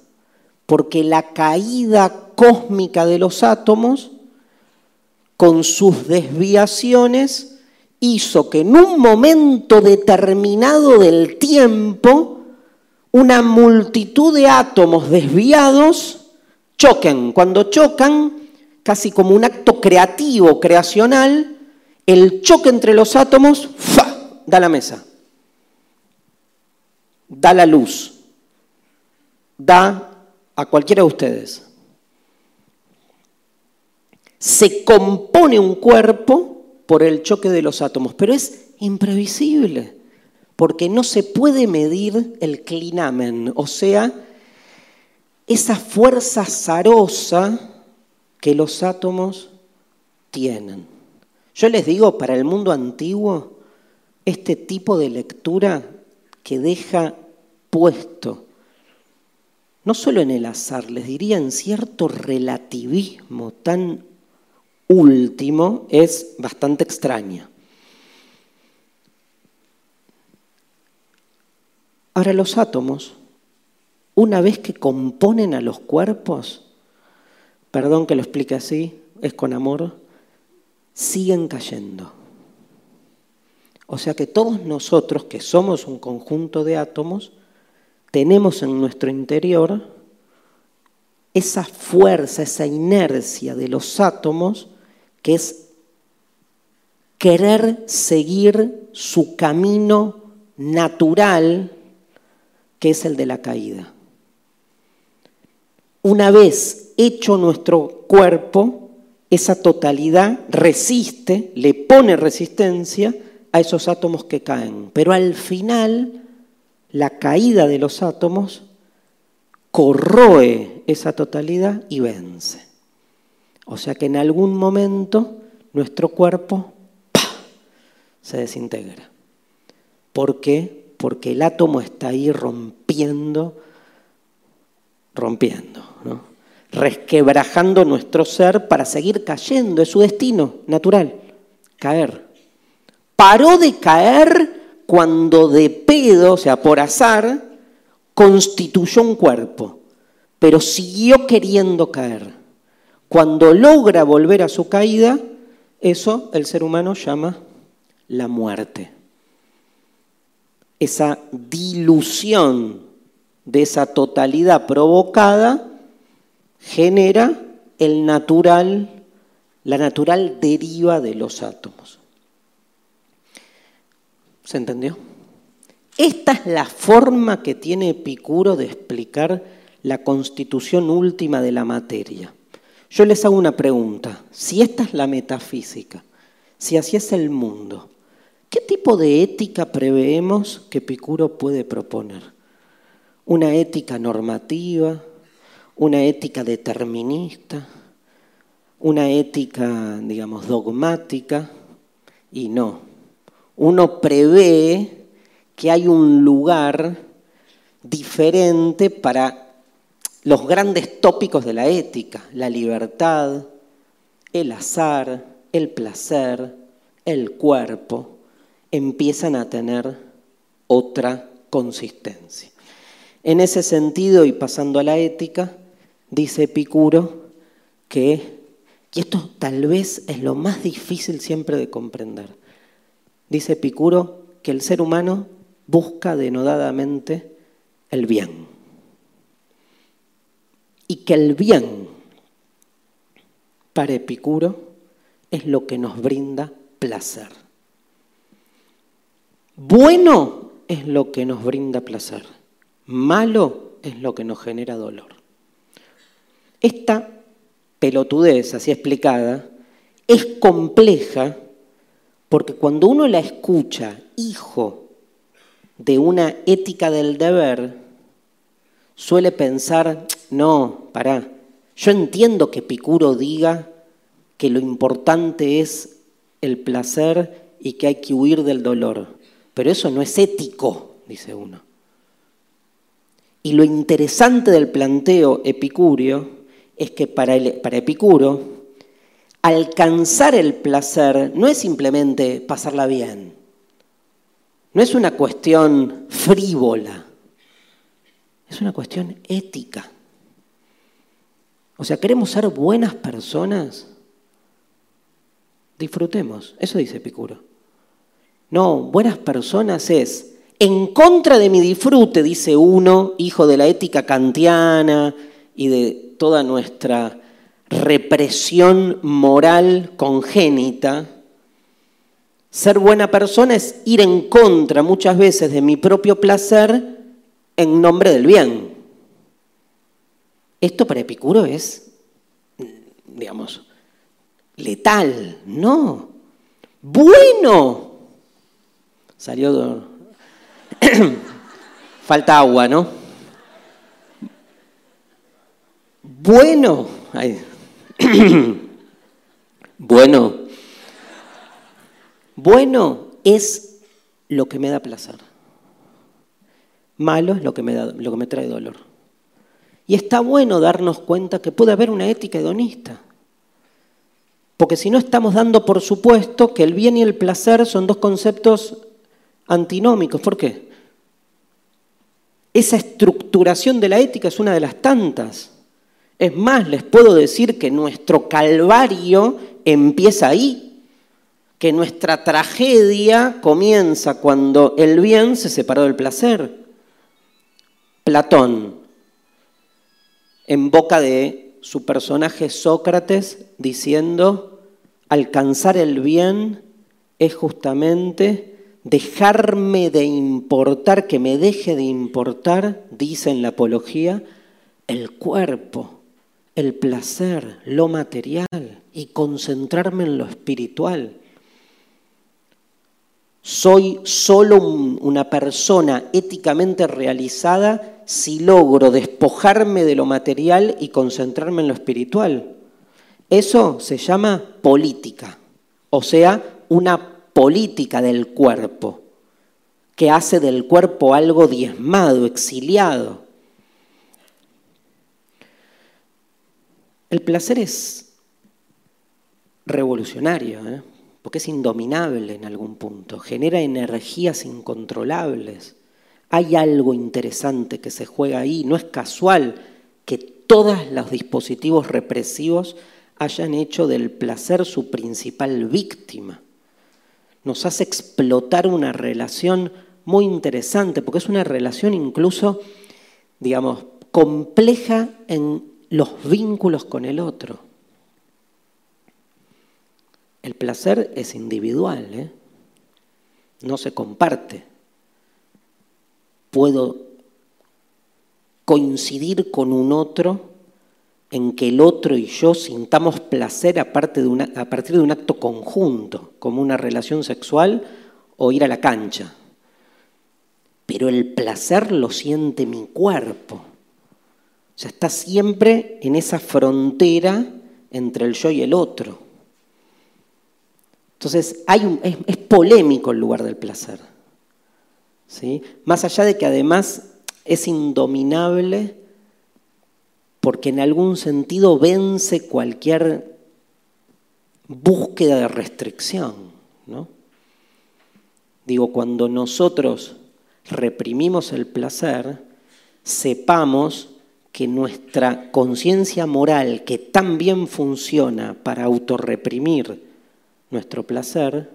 Porque la caída cósmica de los átomos, con sus desviaciones, hizo que en un momento determinado del tiempo, una multitud de átomos desviados choquen. Cuando chocan, casi como un acto creativo, creacional, el choque entre los átomos da la mesa, da la luz, da a cualquiera de ustedes. Se compone un cuerpo por el choque de los átomos, pero es imprevisible, porque no se puede medir el clinamen, o sea, esa fuerza zarosa que los átomos tienen. Yo les digo, para el mundo antiguo, este tipo de lectura que deja puesto, no solo en el azar, les diría en cierto relativismo tan último es bastante extraña. Ahora los átomos, una vez que componen a los cuerpos, perdón que lo explique así, es con amor, siguen cayendo. O sea que todos nosotros, que somos un conjunto de átomos, tenemos en nuestro interior esa fuerza, esa inercia de los átomos que es querer seguir su camino natural, que es el de la caída. Una vez hecho nuestro cuerpo, esa totalidad resiste, le pone resistencia a esos átomos que caen. Pero al final, la caída de los átomos corroe esa totalidad y vence. O sea que en algún momento nuestro cuerpo se desintegra. ¿Por qué? Porque el átomo está ahí rompiendo, rompiendo, resquebrajando nuestro ser para seguir cayendo. Es su destino natural, caer. Paró de caer cuando de pedo, o sea, por azar, constituyó un cuerpo, pero siguió queriendo caer. Cuando logra volver a su caída, Eso el ser humano llama la muerte. Esa dilución de esa totalidad provocada genera el natural, la natural deriva de los átomos. ¿Se entendió? Esta es la forma que tiene Epicuro de explicar la constitución última de la materia. Yo les hago una pregunta. Si esta es la metafísica, si así es el mundo, ¿qué tipo de ética preveemos que Epicuro puede proponer? ¿Una ética normativa? ¿Una ética determinista? ¿Una ética, digamos, dogmática? Y no. Uno prevé que hay un lugar diferente para los grandes tópicos de la ética, la libertad, el azar, el placer, el cuerpo, empiezan a tener otra consistencia. En ese sentido, y pasando a la ética, dice Epicuro que, y esto tal vez es lo más difícil siempre de comprender, dice Epicuro que el ser humano busca denodadamente el bien y que el bien para Epicuro es lo que nos brinda placer. Bueno es lo que nos brinda placer, malo es lo que nos genera dolor. Esta pelotudez, así explicada, es compleja porque cuando uno la escucha, hijo de una ética del deber, suele pensar, no, pará. Yo entiendo que Picuro diga que lo importante es el placer y que hay que huir del dolor, pero eso no es ético, dice uno. Y lo interesante del planteo epicúreo es que para, para Epicuro, alcanzar el placer no es simplemente pasarla bien, no es una cuestión frívola, es una cuestión ética. O sea, queremos ser buenas personas. Disfrutemos, eso dice Epicuro. No, buenas personas es en contra de mi disfrute, dice uno, hijo de la ética kantiana y de toda nuestra represión moral congénita. Ser buena persona es ir en contra muchas veces de mi propio placer en nombre del bien. Esto para Epicuro es, digamos, letal, no. Bueno. Salió... <coughs> Falta agua, ¿no? Bueno. <coughs> bueno. Bueno es lo que me da placer. Malo es lo que me, da, lo que me trae dolor. Y está bueno darnos cuenta que puede haber una ética hedonista. Porque si no estamos dando por supuesto que el bien y el placer son dos conceptos antinómicos. ¿Por qué? Esa estructuración de la ética es una de las tantas. Es más, les puedo decir que nuestro calvario empieza ahí, que nuestra tragedia comienza cuando el bien se separó del placer. Platón, en boca de su personaje Sócrates diciendo, alcanzar el bien es justamente dejarme de importar, que me deje de importar, dice en la apología, el cuerpo, el placer, lo material y concentrarme en lo espiritual. Soy solo una persona éticamente realizada si logro despojarme de lo material y concentrarme en lo espiritual. Eso se llama política, o sea, una política del cuerpo, que hace del cuerpo algo diezmado, exiliado. El placer es revolucionario, ¿eh? porque es indominable en algún punto, genera energías incontrolables hay algo interesante que se juega ahí. No es casual que todos los dispositivos represivos hayan hecho del placer su principal víctima. Nos hace explotar una relación muy interesante, porque es una relación incluso, digamos, compleja en los vínculos con el otro. El placer es individual, ¿eh? no se comparte. Puedo coincidir con un otro en que el otro y yo sintamos placer a, partir de un acto conjunto, como una relación sexual o ir a la cancha. Pero el placer lo siente mi cuerpo. O sea, está siempre en esa frontera entre el yo y el otro. Entonces, es, polémico el lugar del placer. ¿sí? Más allá de que además es indominable porque en algún sentido vence cualquier búsqueda de restricción. ¿no? Digo, cuando nosotros reprimimos el placer, sepamos que nuestra conciencia moral, que tan bien funciona para autorreprimir nuestro placer,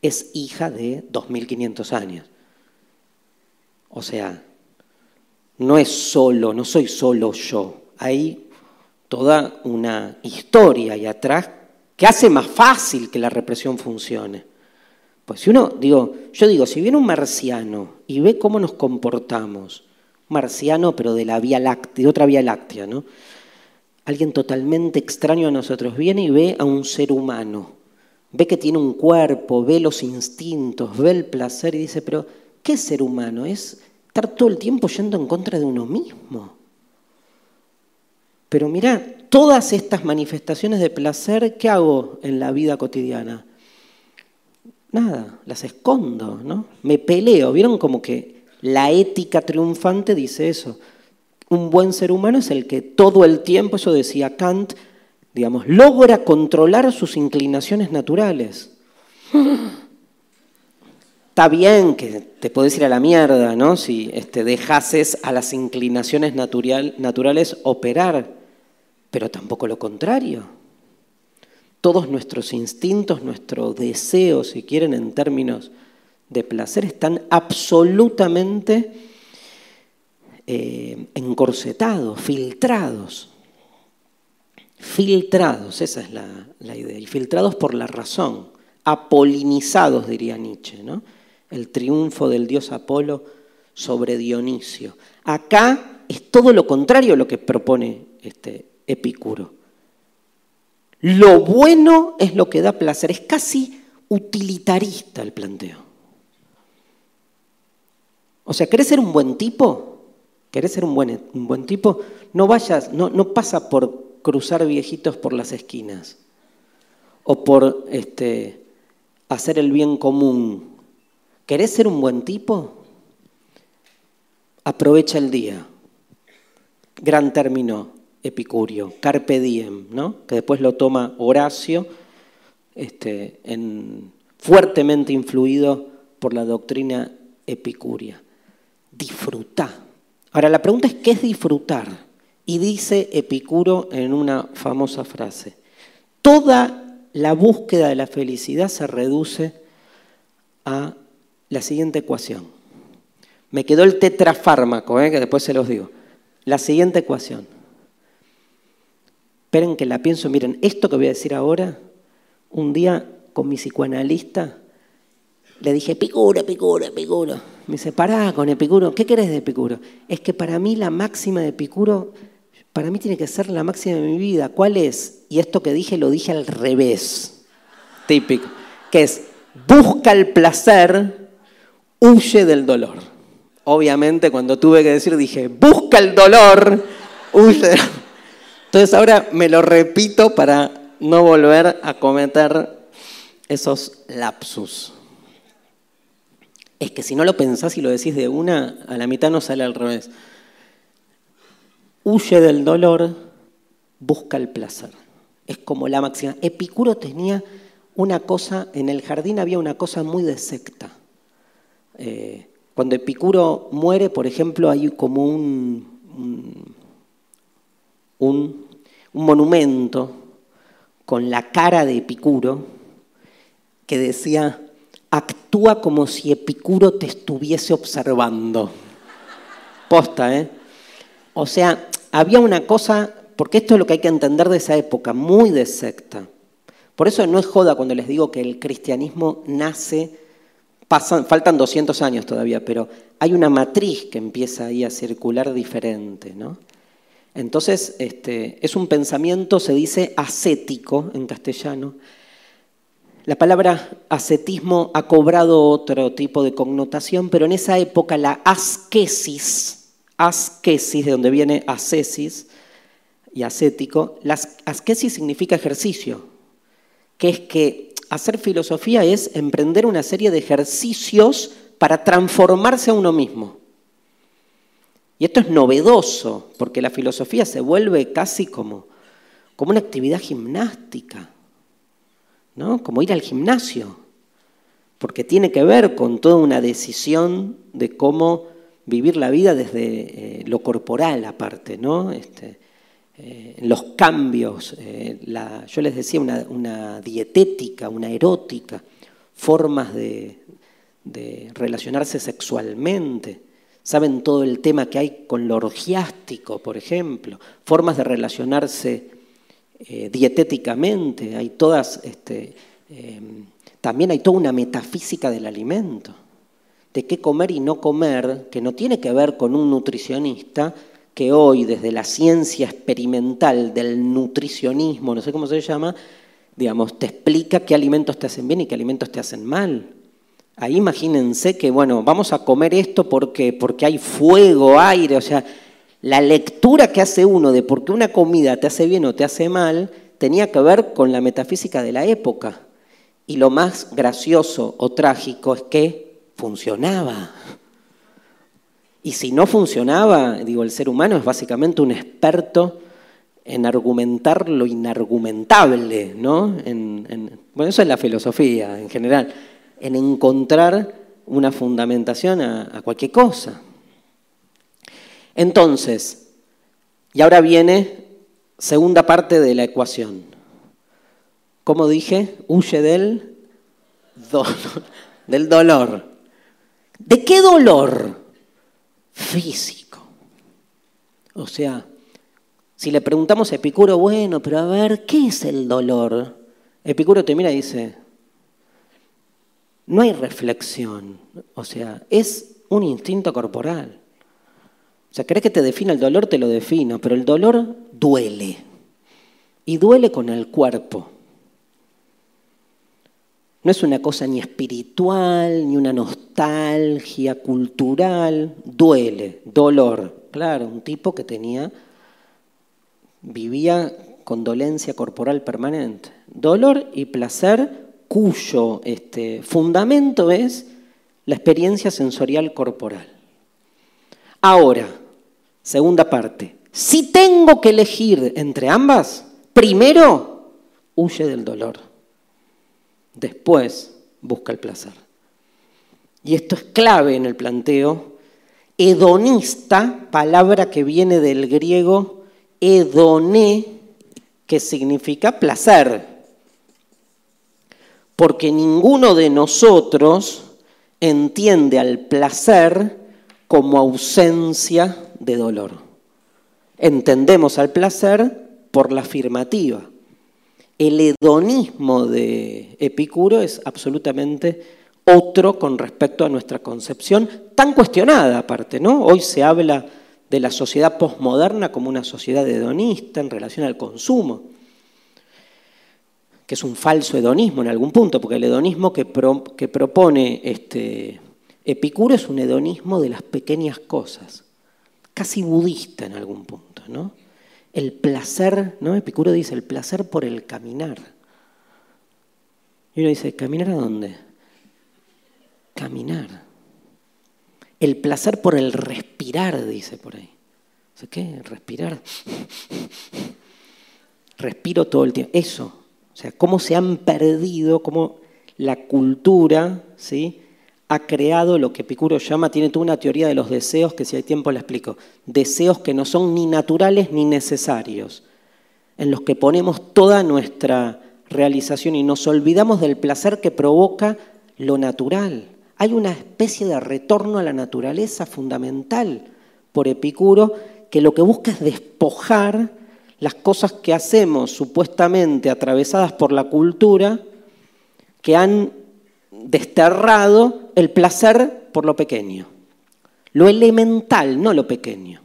es hija de 2500 años. O sea, no es solo, no soy solo yo. Hay toda una historia ahí atrás que hace más fácil que la represión funcione. Pues si uno, digo, yo digo, si viene un marciano y ve cómo nos comportamos, marciano pero de la vía láctea, de otra vía láctea, ¿no? Alguien totalmente extraño a nosotros viene y ve a un ser humano ve que tiene un cuerpo, ve los instintos, ve el placer y dice, pero ¿qué ser humano? Es estar todo el tiempo yendo en contra de uno mismo. Pero mira, todas estas manifestaciones de placer, ¿qué hago en la vida cotidiana? Nada, las escondo, ¿no? Me peleo. ¿Vieron como que la ética triunfante dice eso? Un buen ser humano es el que todo el tiempo, eso decía Kant, digamos, logra controlar sus inclinaciones naturales. Está bien que te puedes ir a la mierda, ¿no? Si este, dejases a las inclinaciones naturales operar, pero tampoco lo contrario. Todos nuestros instintos, nuestro deseo, si quieren, en términos de placer, están absolutamente eh, encorsetados, filtrados filtrados, esa es la, idea, y filtrados por la razón, apolinizados, diría Nietzsche, ¿no? el triunfo del dios Apolo sobre Dionisio. Acá es todo lo contrario a lo que propone este Epicuro. Lo bueno es lo que da placer, es casi utilitarista el planteo. O sea, ¿querés ser un buen tipo? ¿Querés ser un buen, un buen tipo? No vayas, no, no pasa por cruzar viejitos por las esquinas o por este, hacer el bien común. ¿Querés ser un buen tipo? Aprovecha el día. Gran término epicurio, carpe diem, ¿no? que después lo toma Horacio, este, en, fuertemente influido por la doctrina epicuria. Disfrutar. Ahora la pregunta es, ¿qué es disfrutar? Y dice Epicuro en una famosa frase, toda la búsqueda de la felicidad se reduce a la siguiente ecuación. Me quedó el tetrafármaco, ¿eh? que después se los digo. La siguiente ecuación. Esperen que la pienso, miren, esto que voy a decir ahora, un día con mi psicoanalista le dije, Epicuro, Epicuro, Epicuro. Me dice, pará con Epicuro, ¿qué querés de Epicuro? Es que para mí la máxima de Epicuro para mí tiene que ser la máxima de mi vida. ¿Cuál es? Y esto que dije lo dije al revés, típico, que es, busca el placer, huye del dolor. Obviamente cuando tuve que decir dije, busca el dolor, huye. Entonces ahora me lo repito para no volver a cometer esos lapsus. Es que si no lo pensás y lo decís de una, a la mitad no sale al revés huye del dolor, busca el placer. Es como la máxima. Epicuro tenía una cosa, en el jardín había una cosa muy de secta. Eh, cuando Epicuro muere, por ejemplo, hay como un, un, un monumento con la cara de Epicuro que decía, actúa como si Epicuro te estuviese observando. Posta, ¿eh? O sea, había una cosa, porque esto es lo que hay que entender de esa época, muy de secta. Por eso no es joda cuando les digo que el cristianismo nace, faltan 200 años todavía, pero hay una matriz que empieza ahí a circular diferente, ¿no? Entonces, este, es un pensamiento, se dice ascético en castellano. La palabra ascetismo ha cobrado otro tipo de connotación, pero en esa época la asquesis, asquesis, de donde viene ascesis y ascético, la asquesis significa ejercicio, que es que hacer filosofía es emprender una serie de ejercicios para transformarse a uno mismo. Y esto es novedoso, porque la filosofía se vuelve casi como, como una actividad gimnástica, ¿no? como ir al gimnasio, porque tiene que ver con toda una decisión de cómo vivir la vida desde eh, lo corporal aparte, ¿no? Este, eh, los cambios, eh, yo les decía una, dietética, una erótica, formas de relacionarse sexualmente saben todo el tema que hay con lo orgiástico, por ejemplo, formas de relacionarse eh, dietéticamente, hay todas, este, em, también hay toda una metafísica del alimento, de qué comer y no comer, que no tiene que ver con un nutricionista que hoy desde la ciencia experimental del nutricionismo, no sé cómo se llama, digamos, te explica qué alimentos te hacen bien y qué alimentos te hacen mal. Ahí imagínense que, bueno, vamos a comer esto porque, porque hay fuego, aire, o sea, la lectura que hace uno de por qué una comida te hace bien o te hace mal tenía que ver con la metafísica de la época. Y lo más gracioso o trágico es que funcionaba. Y si no funcionaba, digo, el ser humano es básicamente un experto en argumentar lo inargumentable, ¿no? bueno, eso es la filosofía en general en encontrar una fundamentación a, cualquier cosa. Entonces, y ahora viene segunda parte de la ecuación. Como dije, huye del dolor, <laughs> del dolor. ¿De qué dolor? Físico. O sea, si le preguntamos a Epicuro, bueno, pero a ver, ¿qué es el dolor? Epicuro te mira y dice, no hay reflexión, o sea, es un instinto corporal. O sea, ¿crees que te define el dolor? Te lo defino, pero el dolor duele. Y duele con el cuerpo. No es una cosa ni espiritual, ni una nostalgia cultural, duele, dolor. Claro, un tipo que tenía, vivía con dolencia corporal permanente. Dolor y placer cuyo este, fundamento es la experiencia sensorial corporal. Ahora, segunda parte, si tengo que elegir entre ambas, primero huye del dolor, después busca el placer. Y esto es clave en el planteo hedonista, palabra que viene del griego hedoné, que significa placer porque ninguno de nosotros entiende al placer como ausencia de dolor. Entendemos al placer por la afirmativa. El hedonismo de Epicuro es absolutamente otro con respecto a nuestra concepción, tan cuestionada aparte, ¿no? Hoy se habla de la sociedad posmoderna como una sociedad hedonista en relación al consumo que es un falso hedonismo en algún punto, porque el hedonismo que, que propone este Epicuro es un hedonismo de las pequeñas cosas, casi budista en algún punto, ¿no? El placer, ¿no? Epicuro dice, el placer por el caminar. Y uno dice, ¿caminar a dónde? Caminar. El placer por el respirar, dice por ahí. ¿Qué? Respirar. <laughs> Respiro todo el tiempo. Eso, o sea, cómo se han perdido, cómo la cultura ¿sí? ha creado lo que Epicuro llama, tiene toda una teoría de los deseos que si hay tiempo la explico, deseos que no son ni naturales ni necesarios. en los que ponemos toda nuestra realización y nos olvidamos del placer que provoca lo natural. Hay una especie de retorno a la naturaleza fundamental por Epicuro que lo que busca es despojar las cosas que hacemos supuestamente atravesadas por la cultura que han desterrado el placer por lo pequeño. Lo elemental, no lo pequeño.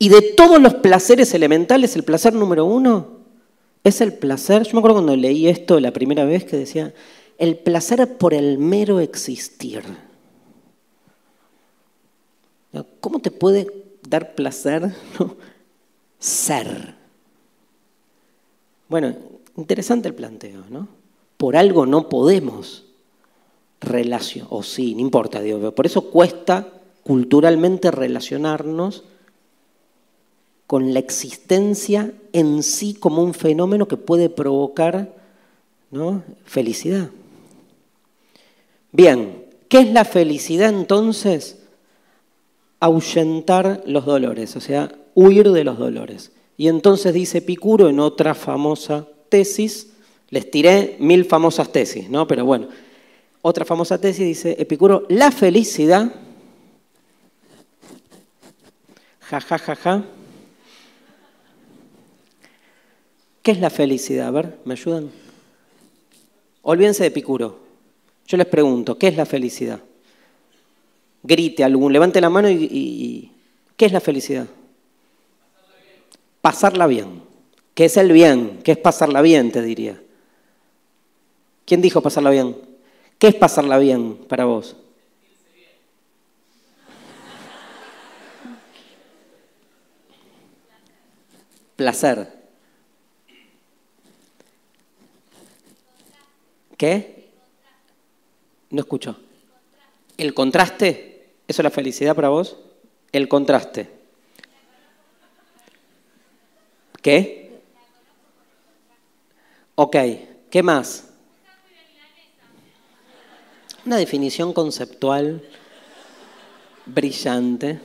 Y de todos los placeres elementales, el placer número uno es el placer, yo me acuerdo cuando leí esto la primera vez que decía, el placer por el mero existir. ¿Cómo te puede dar placer <laughs> ser? Bueno, interesante el planteo, ¿no? Por algo no podemos relacionar, o sí, no importa, Dios, por eso cuesta culturalmente relacionarnos con la existencia en sí como un fenómeno que puede provocar ¿no? felicidad. Bien, ¿qué es la felicidad entonces? Ahuyentar los dolores, o sea, huir de los dolores. Y entonces dice Epicuro en otra famosa tesis, les tiré mil famosas tesis, ¿no? Pero bueno, otra famosa tesis dice Epicuro, la felicidad, ja, ja, ja, ja, ¿Qué es la felicidad? A ver, ¿me ayudan? Olvídense de Epicuro. Yo les pregunto, ¿qué es la felicidad? Grite algún, levante la mano y, ¿qué es la felicidad? Pasarla bien. ¿Qué es el bien? ¿Qué es pasarla bien, te diría? ¿Quién dijo pasarla bien? ¿Qué es pasarla bien para vos? Placer. ¿Qué? No escucho. ¿El contraste? ¿Eso es la felicidad para vos? El contraste. ¿Qué? Ok, ¿qué más? Una definición conceptual brillante.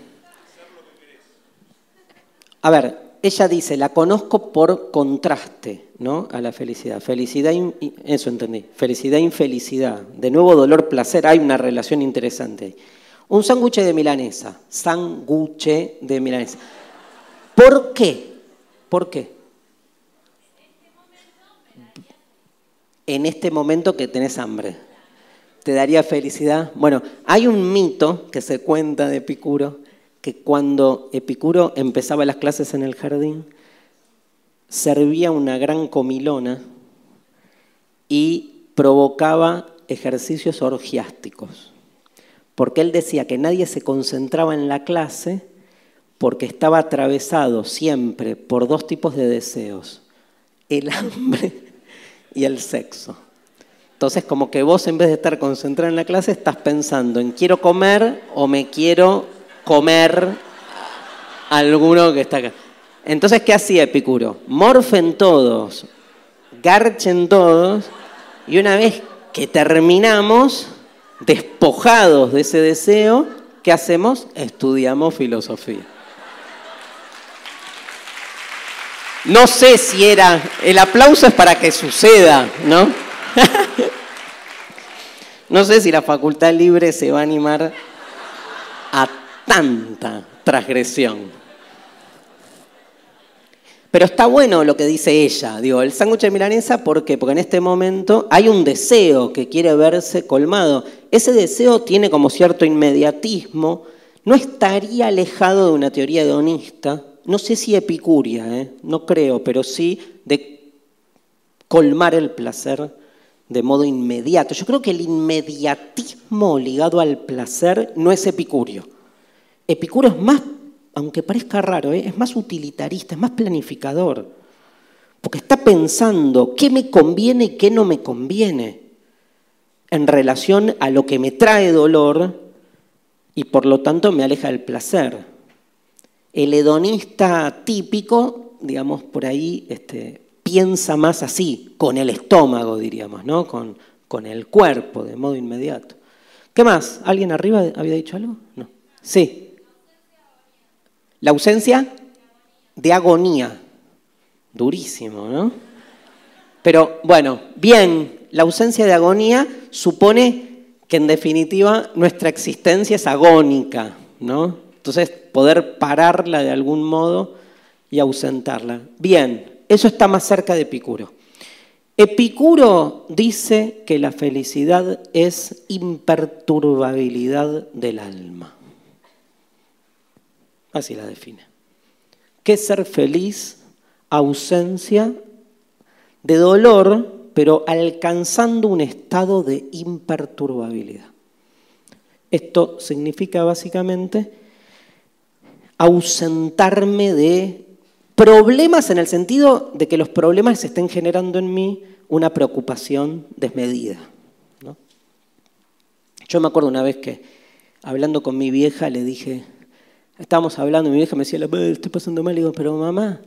A ver, ella dice, la conozco por contraste ¿no? a la felicidad. Felicidad, eso entendí, felicidad, infelicidad. De nuevo, dolor, placer, hay una relación interesante. Un sándwich de milanesa, sándwich de milanesa. ¿Por qué? ¿Por qué? En este momento que tenés hambre. ¿Te daría felicidad? Bueno, hay un mito que se cuenta de Epicuro que cuando Epicuro empezaba las clases en el jardín, servía una gran comilona y provocaba ejercicios orgiásticos, porque él decía que nadie se concentraba en la clase porque estaba atravesado siempre por dos tipos de deseos, el hambre <laughs> y el sexo. Entonces, como que vos en vez de estar concentrado en la clase, estás pensando en quiero comer o me quiero comer alguno que está acá. Entonces, ¿qué hacía Epicuro? Morfen todos, garchen todos, y una vez que terminamos, despojados de ese deseo, ¿qué hacemos? Estudiamos filosofía. No sé si era, el aplauso es para que suceda, ¿no? <laughs> no sé si la facultad libre se va a animar a tanta transgresión. Pero está bueno lo que dice ella, digo, el sándwich de milanesa, ¿por qué? Porque en este momento hay un deseo que quiere verse colmado. Ese deseo tiene como cierto inmediatismo, no estaría alejado de una teoría hedonista, no sé si epicuria, ¿eh? no creo, pero sí de colmar el placer de modo inmediato. Yo creo que el inmediatismo ligado al placer no es epicurio. Epicuro es más, aunque parezca raro, ¿eh? es más utilitarista, es más planificador, porque está pensando qué me conviene y qué no me conviene en relación a lo que me trae dolor y por lo tanto me aleja del placer. El hedonista típico, digamos, por ahí este, piensa más así, con el estómago, diríamos, ¿no? con, con el cuerpo, de modo inmediato. ¿Qué más? ¿Alguien arriba había dicho algo? No. Sí. La ausencia de agonía. Durísimo, ¿no? Pero bueno, bien, la ausencia de agonía supone que en definitiva nuestra existencia es agónica, ¿no? Entonces, poder pararla de algún modo y ausentarla. Bien, eso está más cerca de Epicuro. Epicuro dice que la felicidad es imperturbabilidad del alma. Así la define. ¿Qué ser feliz? Ausencia de dolor, pero alcanzando un estado de imperturbabilidad. Esto significa básicamente ausentarme de problemas en el sentido de que los problemas estén generando en mí una preocupación desmedida. Yo me acuerdo una vez que hablando con mi vieja le dije, estábamos hablando y mi vieja me decía, estoy pasando mal, y digo, pero mamá,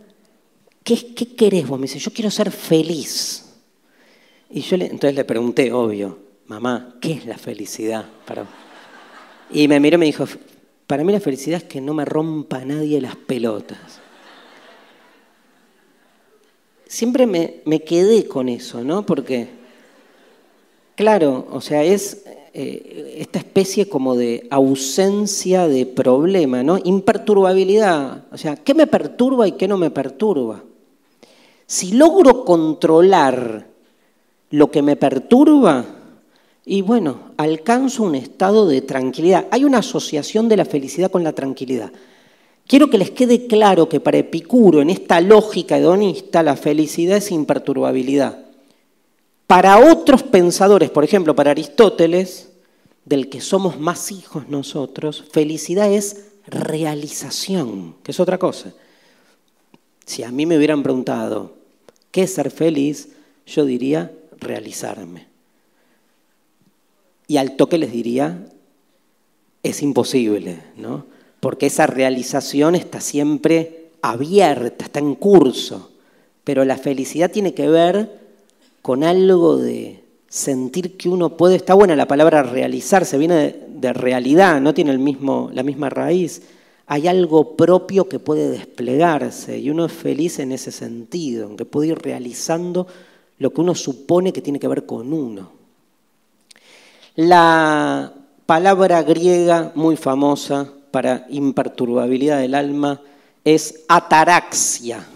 ¿qué, ¿qué querés vos? Me dice, yo quiero ser feliz. Y yo le, entonces le pregunté, obvio, mamá, ¿qué es la felicidad Y me miró y me dijo, para mí la felicidad es que no me rompa nadie las pelotas. Siempre me, quedé con eso, ¿no? Porque, claro, o sea, es eh, esta especie como de ausencia de problema, ¿no? Imperturbabilidad. O sea, ¿qué me perturba y qué no me perturba? Si logro controlar lo que me perturba, y bueno, alcanzo un estado de tranquilidad. Hay una asociación de la felicidad con la tranquilidad. Quiero que les quede claro que para Epicuro, en esta lógica hedonista, la felicidad es imperturbabilidad. Para otros pensadores, por ejemplo, para Aristóteles, del que somos más hijos nosotros, felicidad es realización, que es otra cosa. Si a mí me hubieran preguntado, ¿qué es ser feliz? Yo diría realizarme. Y al toque les diría, es imposible, ¿no? Porque esa realización está siempre abierta, está en curso. Pero la felicidad tiene que ver con algo de sentir que uno puede, está buena la palabra realizarse, viene de, realidad, no tiene el mismo, la misma raíz. Hay algo propio que puede desplegarse y uno es feliz en ese sentido, en que puede ir realizando lo que uno supone que tiene que ver con uno. La palabra griega muy famosa para imperturbabilidad del alma es ataraxia.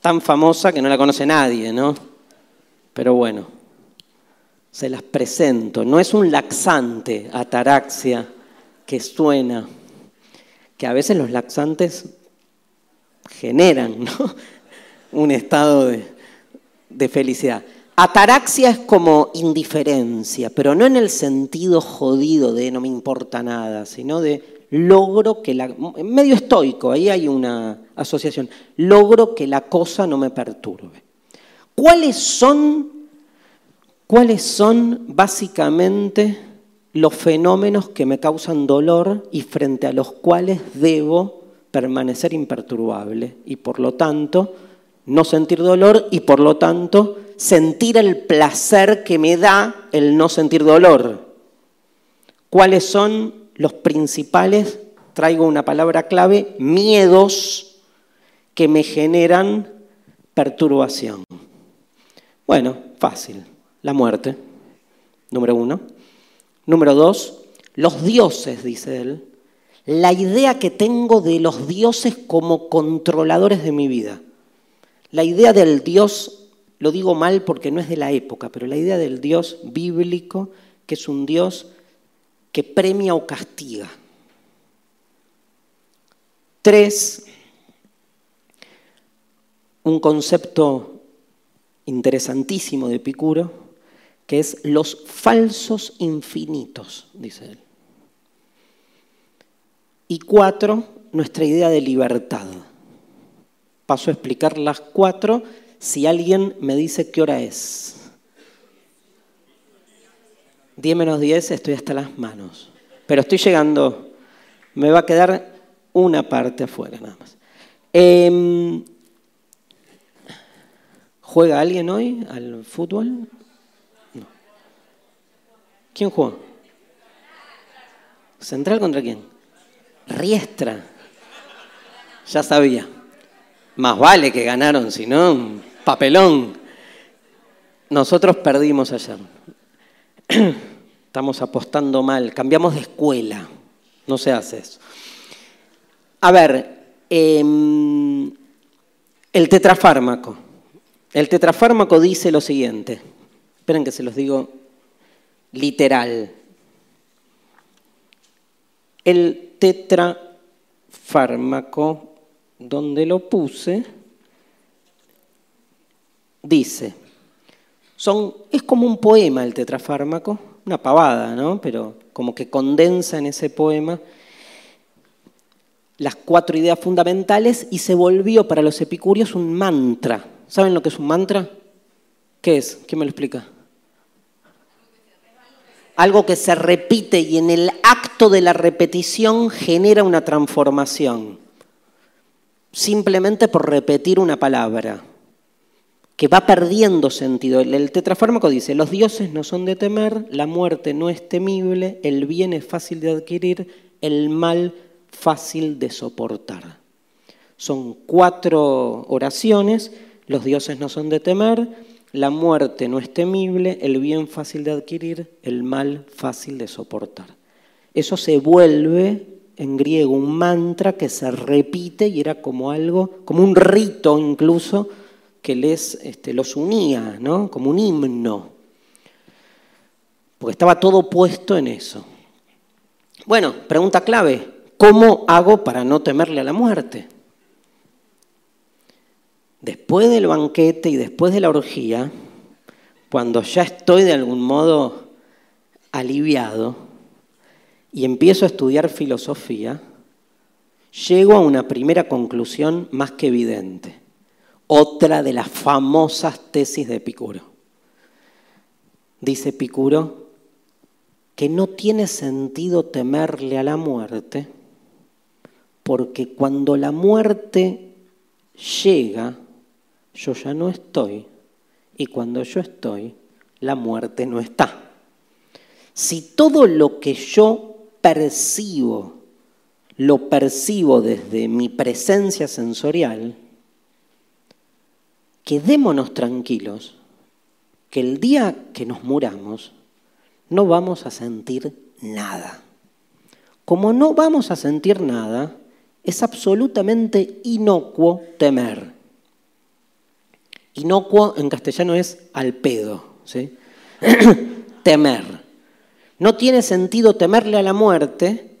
Tan famosa que no la conoce nadie, ¿no? Pero bueno, se las presento. No es un laxante, ataraxia, que suena, que a veces los laxantes generan ¿no? <laughs> un estado de, de felicidad. Ataraxia es como indiferencia, pero no en el sentido jodido de no me importa nada, sino de logro que la... medio estoico, ahí hay una asociación, logro que la cosa no me perturbe. ¿Cuáles son, cuáles son básicamente los fenómenos que me causan dolor y frente a los cuales debo permanecer imperturbable y por lo tanto no sentir dolor y por lo tanto sentir el placer que me da el no sentir dolor. ¿Cuáles son los principales, traigo una palabra clave, miedos que me generan perturbación? Bueno, fácil. La muerte, número uno. Número dos, los dioses, dice él. La idea que tengo de los dioses como controladores de mi vida. La idea del Dios, lo digo mal porque no es de la época, pero la idea del Dios bíblico, que es un Dios que premia o castiga. Tres, un concepto interesantísimo de Epicuro, que es los falsos infinitos, dice él. Y cuatro, nuestra idea de libertad. Paso a explicar las cuatro si alguien me dice qué hora es. 10 menos 10 estoy hasta las manos. Pero estoy llegando. Me va a quedar una parte afuera nada más. Em, ¿Juega alguien hoy al fútbol? No. ¿Quién juega? ¿Central contra quién? Riestra. Ya sabía. Más vale que ganaron, si no, papelón. Nosotros perdimos ayer. <clears throat> Estamos apostando mal, cambiamos de escuela. No se hace eso. A ver, em, el tetrafármaco. El tetrafármaco dice lo siguiente. Esperen que se los digo literal. El tetrafármaco, donde lo puse, dice, son, es como un poema el tetrafármaco, una pavada, ¿no? Pero como que condensa en ese poema las cuatro ideas fundamentales y se volvió para los epicúreos un mantra. ¿Saben lo que es un mantra? ¿Qué es? ¿Quién me lo explica? Algo que se repite y en el acto de la repetición genera una transformación. Simplemente por repetir una palabra que va perdiendo sentido. El tetrafármaco dice, los dioses no son de temer, la muerte no es temible, el bien es fácil de adquirir, el mal fácil de soportar. Son cuatro oraciones, los dioses no son de temer, la muerte no es temible, el bien fácil de adquirir, el mal fácil de soportar. Eso se vuelve en griego un mantra que se repite y era como algo, como un rito incluso, que les este, los unía, ¿no? como un himno, porque estaba todo puesto en eso. Bueno, pregunta clave, ¿cómo hago para no temerle a la muerte? Después del banquete y después de la orgía, cuando ya estoy de algún modo aliviado y empiezo a estudiar filosofía, llego a una primera conclusión más que evidente otra de las famosas tesis de Epicuro. Dice Epicuro que no tiene sentido temerle a la muerte, porque cuando la muerte llega, yo ya no estoy, y cuando yo estoy, la muerte no está. Si todo lo que yo percibo, lo percibo desde mi presencia sensorial, quedémonos tranquilos que el día que nos muramos no vamos a sentir nada. Como no vamos a sentir nada, es absolutamente inocuo temer. Inocuo en castellano es al pedo, ¿sí? <clears throat> temer. No tiene sentido temerle a la muerte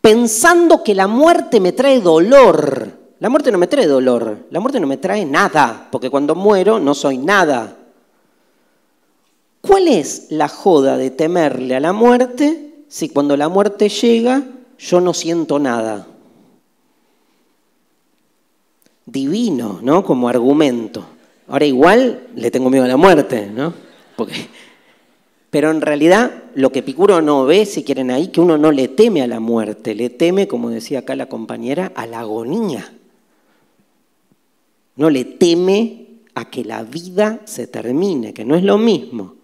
pensando que la muerte me trae dolor. La muerte no me trae dolor, la muerte no me trae nada, porque cuando muero no soy nada. ¿Cuál es la joda de temerle a la muerte si cuando la muerte llega yo no siento nada? Divino, ¿no? Como argumento. Ahora igual le tengo miedo a la muerte, ¿no? Porque... Pero en realidad lo que Picuro no ve, si quieren ahí, que uno no le teme a la muerte, le teme, como decía acá la compañera, a la agonía no le teme a que la vida se termine, que no es lo mismo,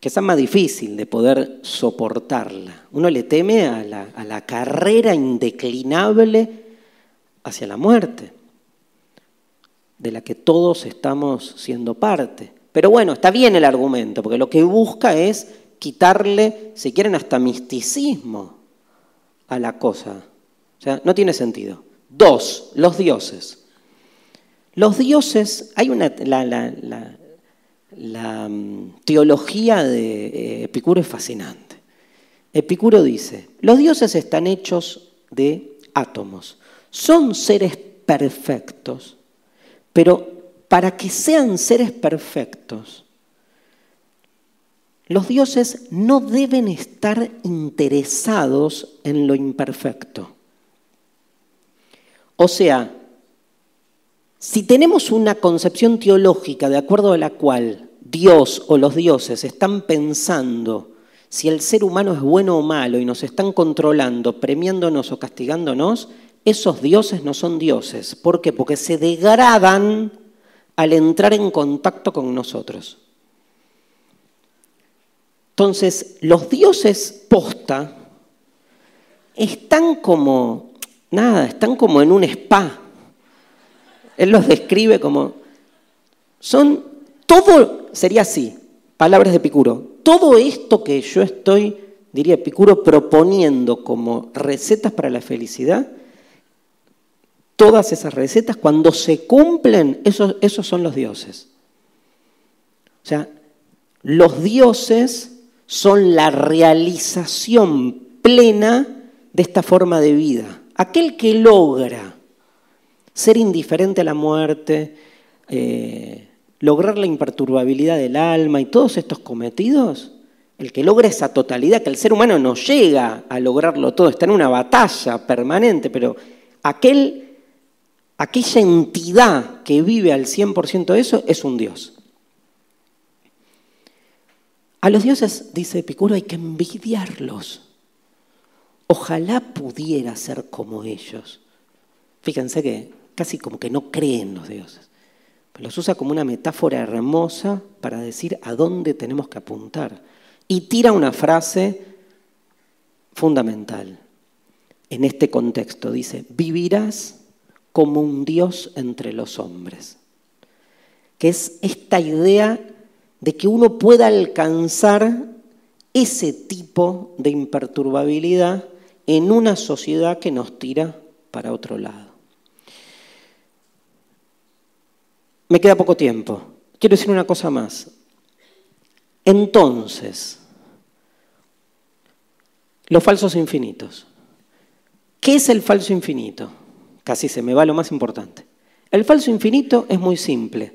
que es más difícil de poder soportarla. Uno le teme a la, a la carrera indeclinable hacia la muerte, de la que todos estamos siendo parte. Pero bueno, está bien el argumento, porque lo que busca es quitarle, si quieren, hasta misticismo a la cosa. O sea, no tiene sentido. Dos, los dioses. Los dioses, hay una, la, mm, teología de eh, Epicuro es fascinante. Epicuro dice, los dioses están hechos de átomos, son seres perfectos, pero para que sean seres perfectos, los dioses no deben estar interesados en lo imperfecto. O sea, si tenemos una concepción teológica de acuerdo a la cual Dios o los dioses están pensando si el ser humano es bueno o malo y nos están controlando, premiándonos o castigándonos, esos dioses no son dioses. ¿Por qué? Porque se degradan al entrar en contacto con nosotros. Entonces, los dioses posta están como, nada, están como en un spa Él los describe como, son, todo sería así, palabras de Epicuro, todo esto que yo estoy, diría Epicuro, proponiendo como recetas para la felicidad, todas esas recetas, cuando se cumplen, esos, esos son los dioses. O sea, los dioses son la realización plena de esta forma de vida. Aquel que logra ser indiferente a la muerte, eh, lograr la imperturbabilidad del alma y todos estos cometidos, el que logra esa totalidad, que el ser humano no llega a lograrlo todo, está en una batalla permanente, pero aquel, aquella entidad que vive al 100% de eso es un Dios. A los dioses, dice Epicuro, hay que envidiarlos. Ojalá pudiera ser como ellos. Fíjense que casi como que no creen los dioses. Los usa como una metáfora hermosa para decir a dónde tenemos que apuntar. Y tira una frase fundamental en este contexto. Dice, vivirás como un Dios entre los hombres. Que es esta idea de que uno pueda alcanzar ese tipo de imperturbabilidad en una sociedad que nos tira para otro lado. Me queda poco tiempo. Quiero decir una cosa más. Entonces, los falsos infinitos. ¿Qué es el falso infinito? Casi se me va lo más importante. El falso infinito es muy simple.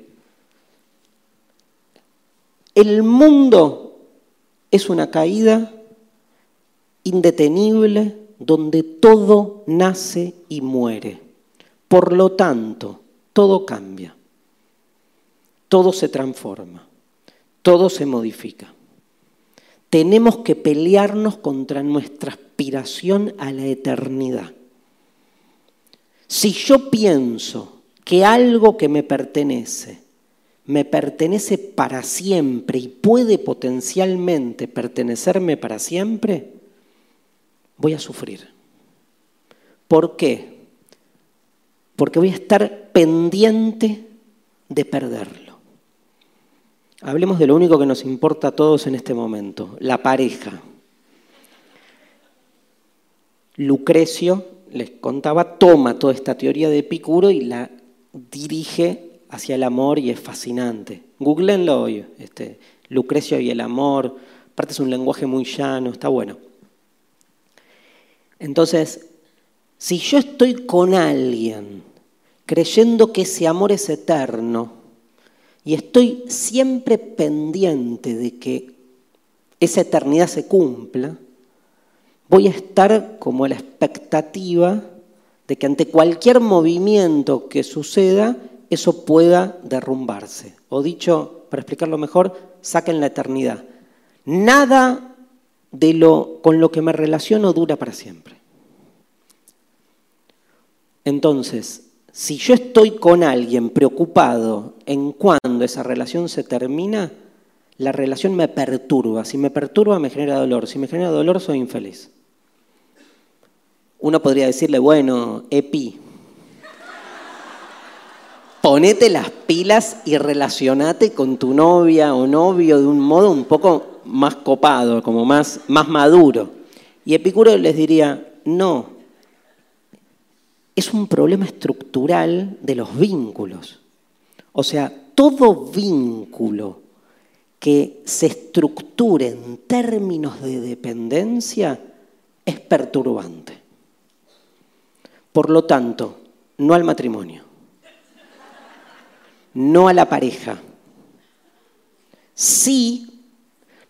El mundo es una caída indetenible donde todo nace y muere. Por lo tanto, todo cambia, todo se transforma, todo se modifica. Tenemos que pelearnos contra nuestra aspiración a la eternidad. Si yo pienso que algo que me pertenece me pertenece para siempre y puede potencialmente pertenecerme para siempre, voy a sufrir. ¿Por qué? Porque voy a estar pendiente de perderlo. Hablemos de lo único que nos importa a todos en este momento, la pareja. Lucrecio, les contaba, toma toda esta teoría de Epicuro y la dirige hacia el amor y es fascinante. Googleenlo hoy, este, Lucrecio y el amor, aparte es un lenguaje muy llano, está bueno. Entonces, si yo estoy con alguien creyendo que ese amor es eterno y estoy siempre pendiente de que esa eternidad se cumpla, voy a estar como a la expectativa de que ante cualquier movimiento que suceda, eso pueda derrumbarse. O dicho, para explicarlo mejor, saquen la eternidad. Nada de lo con lo que me relaciono dura para siempre. Entonces, si yo estoy con alguien preocupado en cuándo esa relación se termina, la relación me perturba. Si me perturba, me genera dolor. Si me genera dolor, soy infeliz. Uno podría decirle, bueno, Epi, ponete las pilas y relacionate con tu novia o novio de un modo un poco más copado, como más, más maduro. Y Epicuro les diría, no, es un problema estructural de los vínculos. O sea, todo vínculo que se estructure en términos de dependencia es perturbante. Por lo tanto, no al matrimonio no a la pareja. Sí,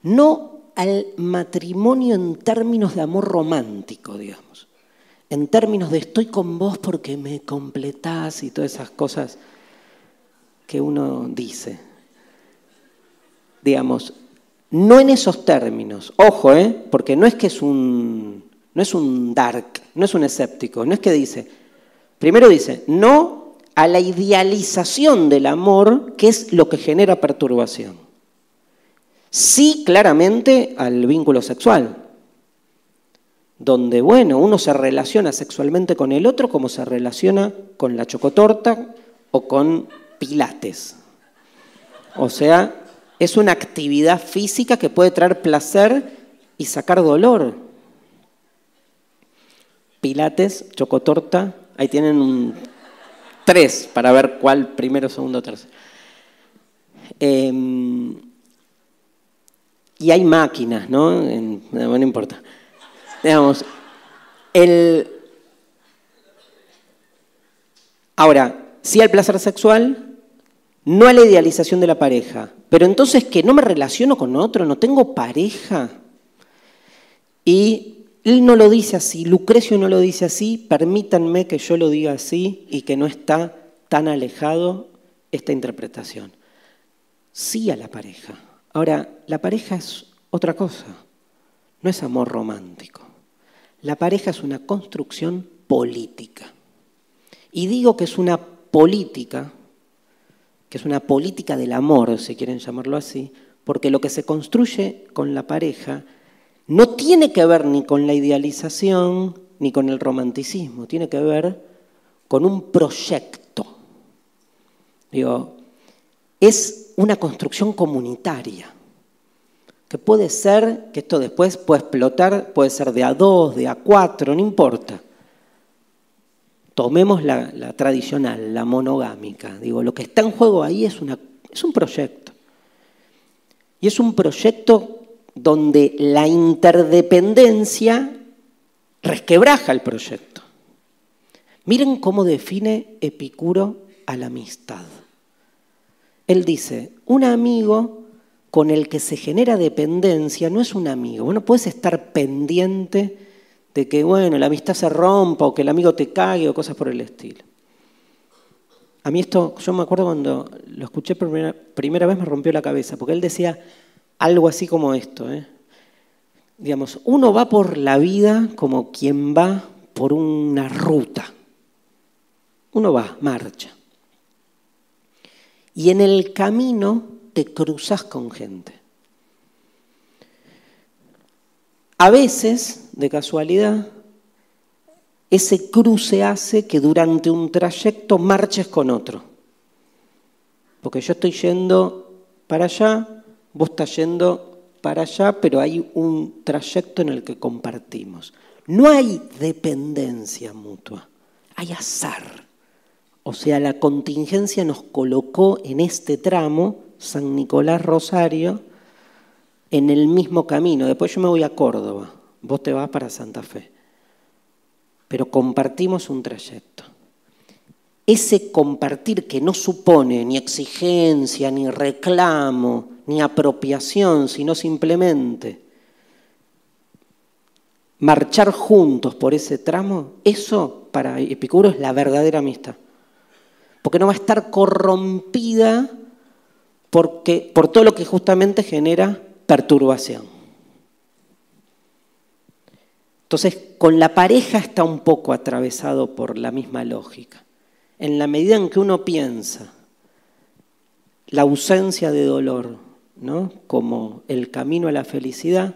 no al matrimonio en términos de amor romántico, digamos. En términos de estoy con vos porque me completás y todas esas cosas que uno dice. Digamos, no en esos términos. Ojo, ¿eh? porque no es que es un, no es un dark, no es un escéptico, no es que dice, primero dice, no a la idealización del amor, que es lo que genera perturbación. Sí, claramente al vínculo sexual, donde, bueno, uno se relaciona sexualmente con el otro como se relaciona con la chocotorta o con pilates. O sea, es una actividad física que puede traer placer y sacar dolor. Pilates, chocotorta, ahí tienen un tres para ver cuál primero, segundo, tercero. Em, y hay máquinas, ¿no? no importa. Digamos, el... Ahora, sí al placer sexual, no a la idealización de la pareja. Pero entonces que no me relaciono con otro, no tengo pareja. Y él no lo dice así, Lucrecio no lo dice así, permítanme que yo lo diga así y que no está tan alejado esta interpretación. Sí a la pareja. Ahora, la pareja es otra cosa, no es amor romántico. La pareja es una construcción política. Y digo que es una política, que es una política del amor, si quieren llamarlo así, porque lo que se construye con la pareja no tiene que ver ni con la idealización ni con el romanticismo, tiene que ver con un proyecto. Digo, es una construcción comunitaria, que puede ser, que esto después puede explotar, puede ser de a dos, de a cuatro, no importa. Tomemos la, tradicional, la monogámica. Digo, lo que está en juego ahí es, es un proyecto. Y es un proyecto donde la interdependencia resquebraja el proyecto. Miren cómo define Epicuro a la amistad. Él dice, un amigo con el que se genera dependencia no es un amigo. Bueno, puedes estar pendiente de que, bueno, la amistad se rompa o que el amigo te cague o cosas por el estilo. A mí esto, yo me acuerdo cuando lo escuché por primera, primera vez me rompió la cabeza, porque él decía, algo así como esto. ¿eh? Digamos, uno va por la vida como quien va por una ruta. Uno va, marcha. Y en el camino te cruzas con gente. A veces, de casualidad, ese cruce hace que durante un trayecto marches con otro. Porque yo estoy yendo para allá, Vos estás yendo para allá, pero hay un trayecto en el que compartimos. No hay dependencia mutua, hay azar. O sea, la contingencia nos colocó en este tramo, San Nicolás Rosario, en el mismo camino. Después yo me voy a Córdoba, vos te vas para Santa Fe. Pero compartimos un trayecto. Ese compartir que no supone ni exigencia, ni reclamo, ni apropiación, sino simplemente marchar juntos por ese tramo, eso para Epicuro es la verdadera amistad. Porque no va a estar corrompida porque, por todo lo que justamente genera perturbación. Entonces, con la pareja está un poco atravesado por la misma lógica. En la medida en que uno piensa la ausencia de dolor, como el camino a la felicidad,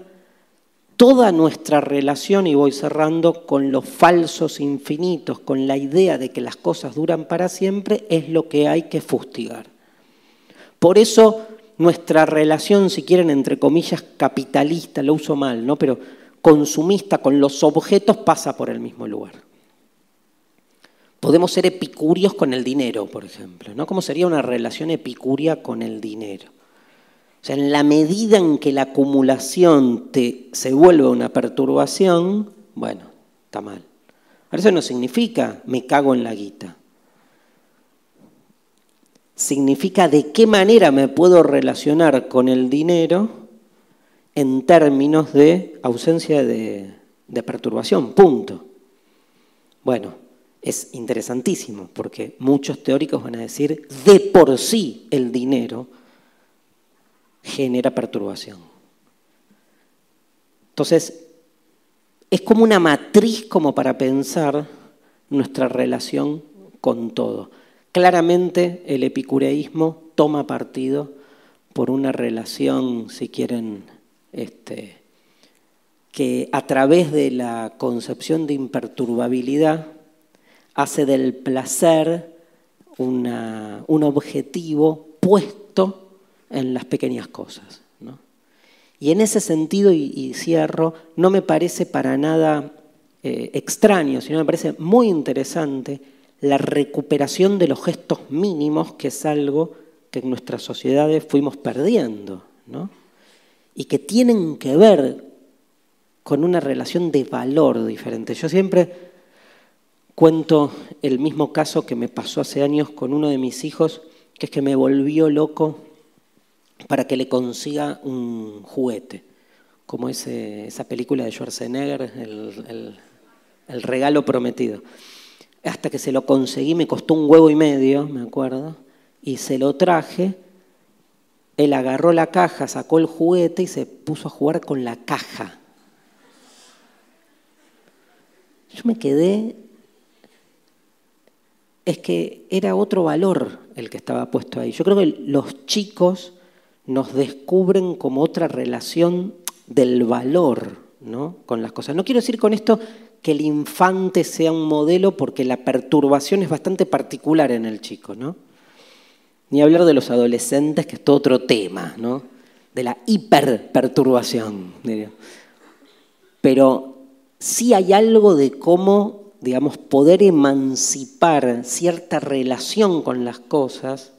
toda nuestra relación, y voy cerrando, con los falsos infinitos, con la idea de que las cosas duran para siempre, es lo que hay que fustigar. Por eso nuestra relación, si quieren, entre comillas, capitalista, lo uso mal, ¿no? pero consumista con los objetos pasa por el mismo lugar. Podemos ser epicúreos con el dinero, por ejemplo, ¿no? ¿Cómo sería una relación epicúrea con el dinero? O sea, en la medida en que la acumulación te, se vuelve una perturbación, bueno, está mal. Ahora eso no significa me cago en la guita. Significa de qué manera me puedo relacionar con el dinero en términos de ausencia de, de perturbación, punto. Bueno, es interesantísimo porque muchos teóricos van a decir de por sí el dinero genera perturbación. Entonces, es como una matriz como para pensar nuestra relación con todo. Claramente el epicureísmo toma partido por una relación, si quieren, este, que a través de la concepción de imperturbabilidad hace del placer un objetivo puesto en las pequeñas cosas. Y en ese sentido, y, cierro, no me parece para nada eh, extraño, sino me parece muy interesante la recuperación de los gestos mínimos, que es algo que en nuestras sociedades fuimos perdiendo, y que tienen que ver con una relación de valor diferente. Yo siempre cuento el mismo caso que me pasó hace años con uno de mis hijos, que es que me volvió loco para que le consiga un juguete, como esa película de Schwarzenegger, el, el regalo prometido. Hasta que se lo conseguí, me costó un huevo y medio, me acuerdo, y se lo traje. Él agarró la caja, sacó el juguete y se puso a jugar con la caja. Yo me quedé, es que era otro valor el que estaba puesto ahí. Yo creo que los chicos nos descubren como otra relación del valor ¿no? con las cosas. No quiero decir con esto que el infante sea un modelo porque la perturbación es bastante particular en el chico, ¿no? Ni hablar de los adolescentes, que es todo otro tema, ¿no? De la hiperperturbación. Pero sí hay algo de cómo, digamos, poder emancipar cierta relación con las cosas.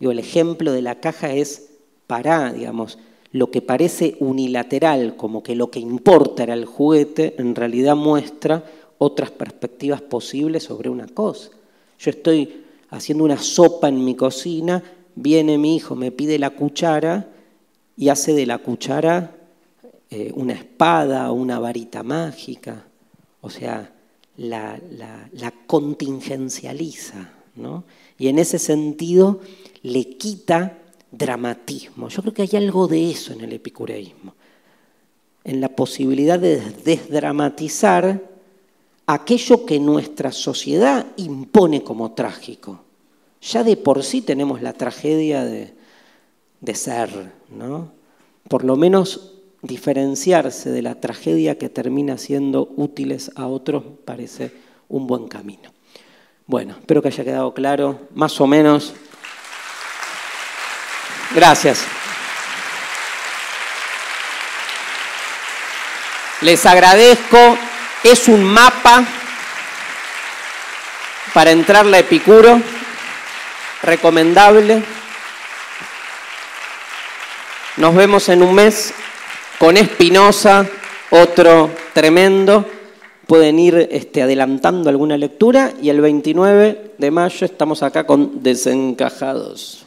Digo, el ejemplo de la caja es para, digamos, lo que parece unilateral, como que lo que importa era el juguete, en realidad muestra otras perspectivas posibles sobre una cosa. Yo estoy haciendo una sopa en mi cocina, viene mi hijo, me pide la cuchara y hace de la cuchara eh, una espada o una varita mágica, o sea, la, contingencializa, ¿no? Y en ese sentido le quita dramatismo. Yo creo que hay algo de eso en el epicureísmo, en la posibilidad de desdramatizar aquello que nuestra sociedad impone como trágico. Ya de por sí tenemos la tragedia de, de ser, ¿no? Por lo menos diferenciarse de la tragedia que termina siendo útiles a otros parece un buen camino. Bueno, espero que haya quedado claro, más o menos. Gracias. Les agradezco. Es un mapa para entrar a Epicuro, recomendable. Nos vemos en un mes con Espinosa, otro tremendo. Pueden ir este, adelantando alguna lectura y el 29 de mayo estamos acá con Desencajados.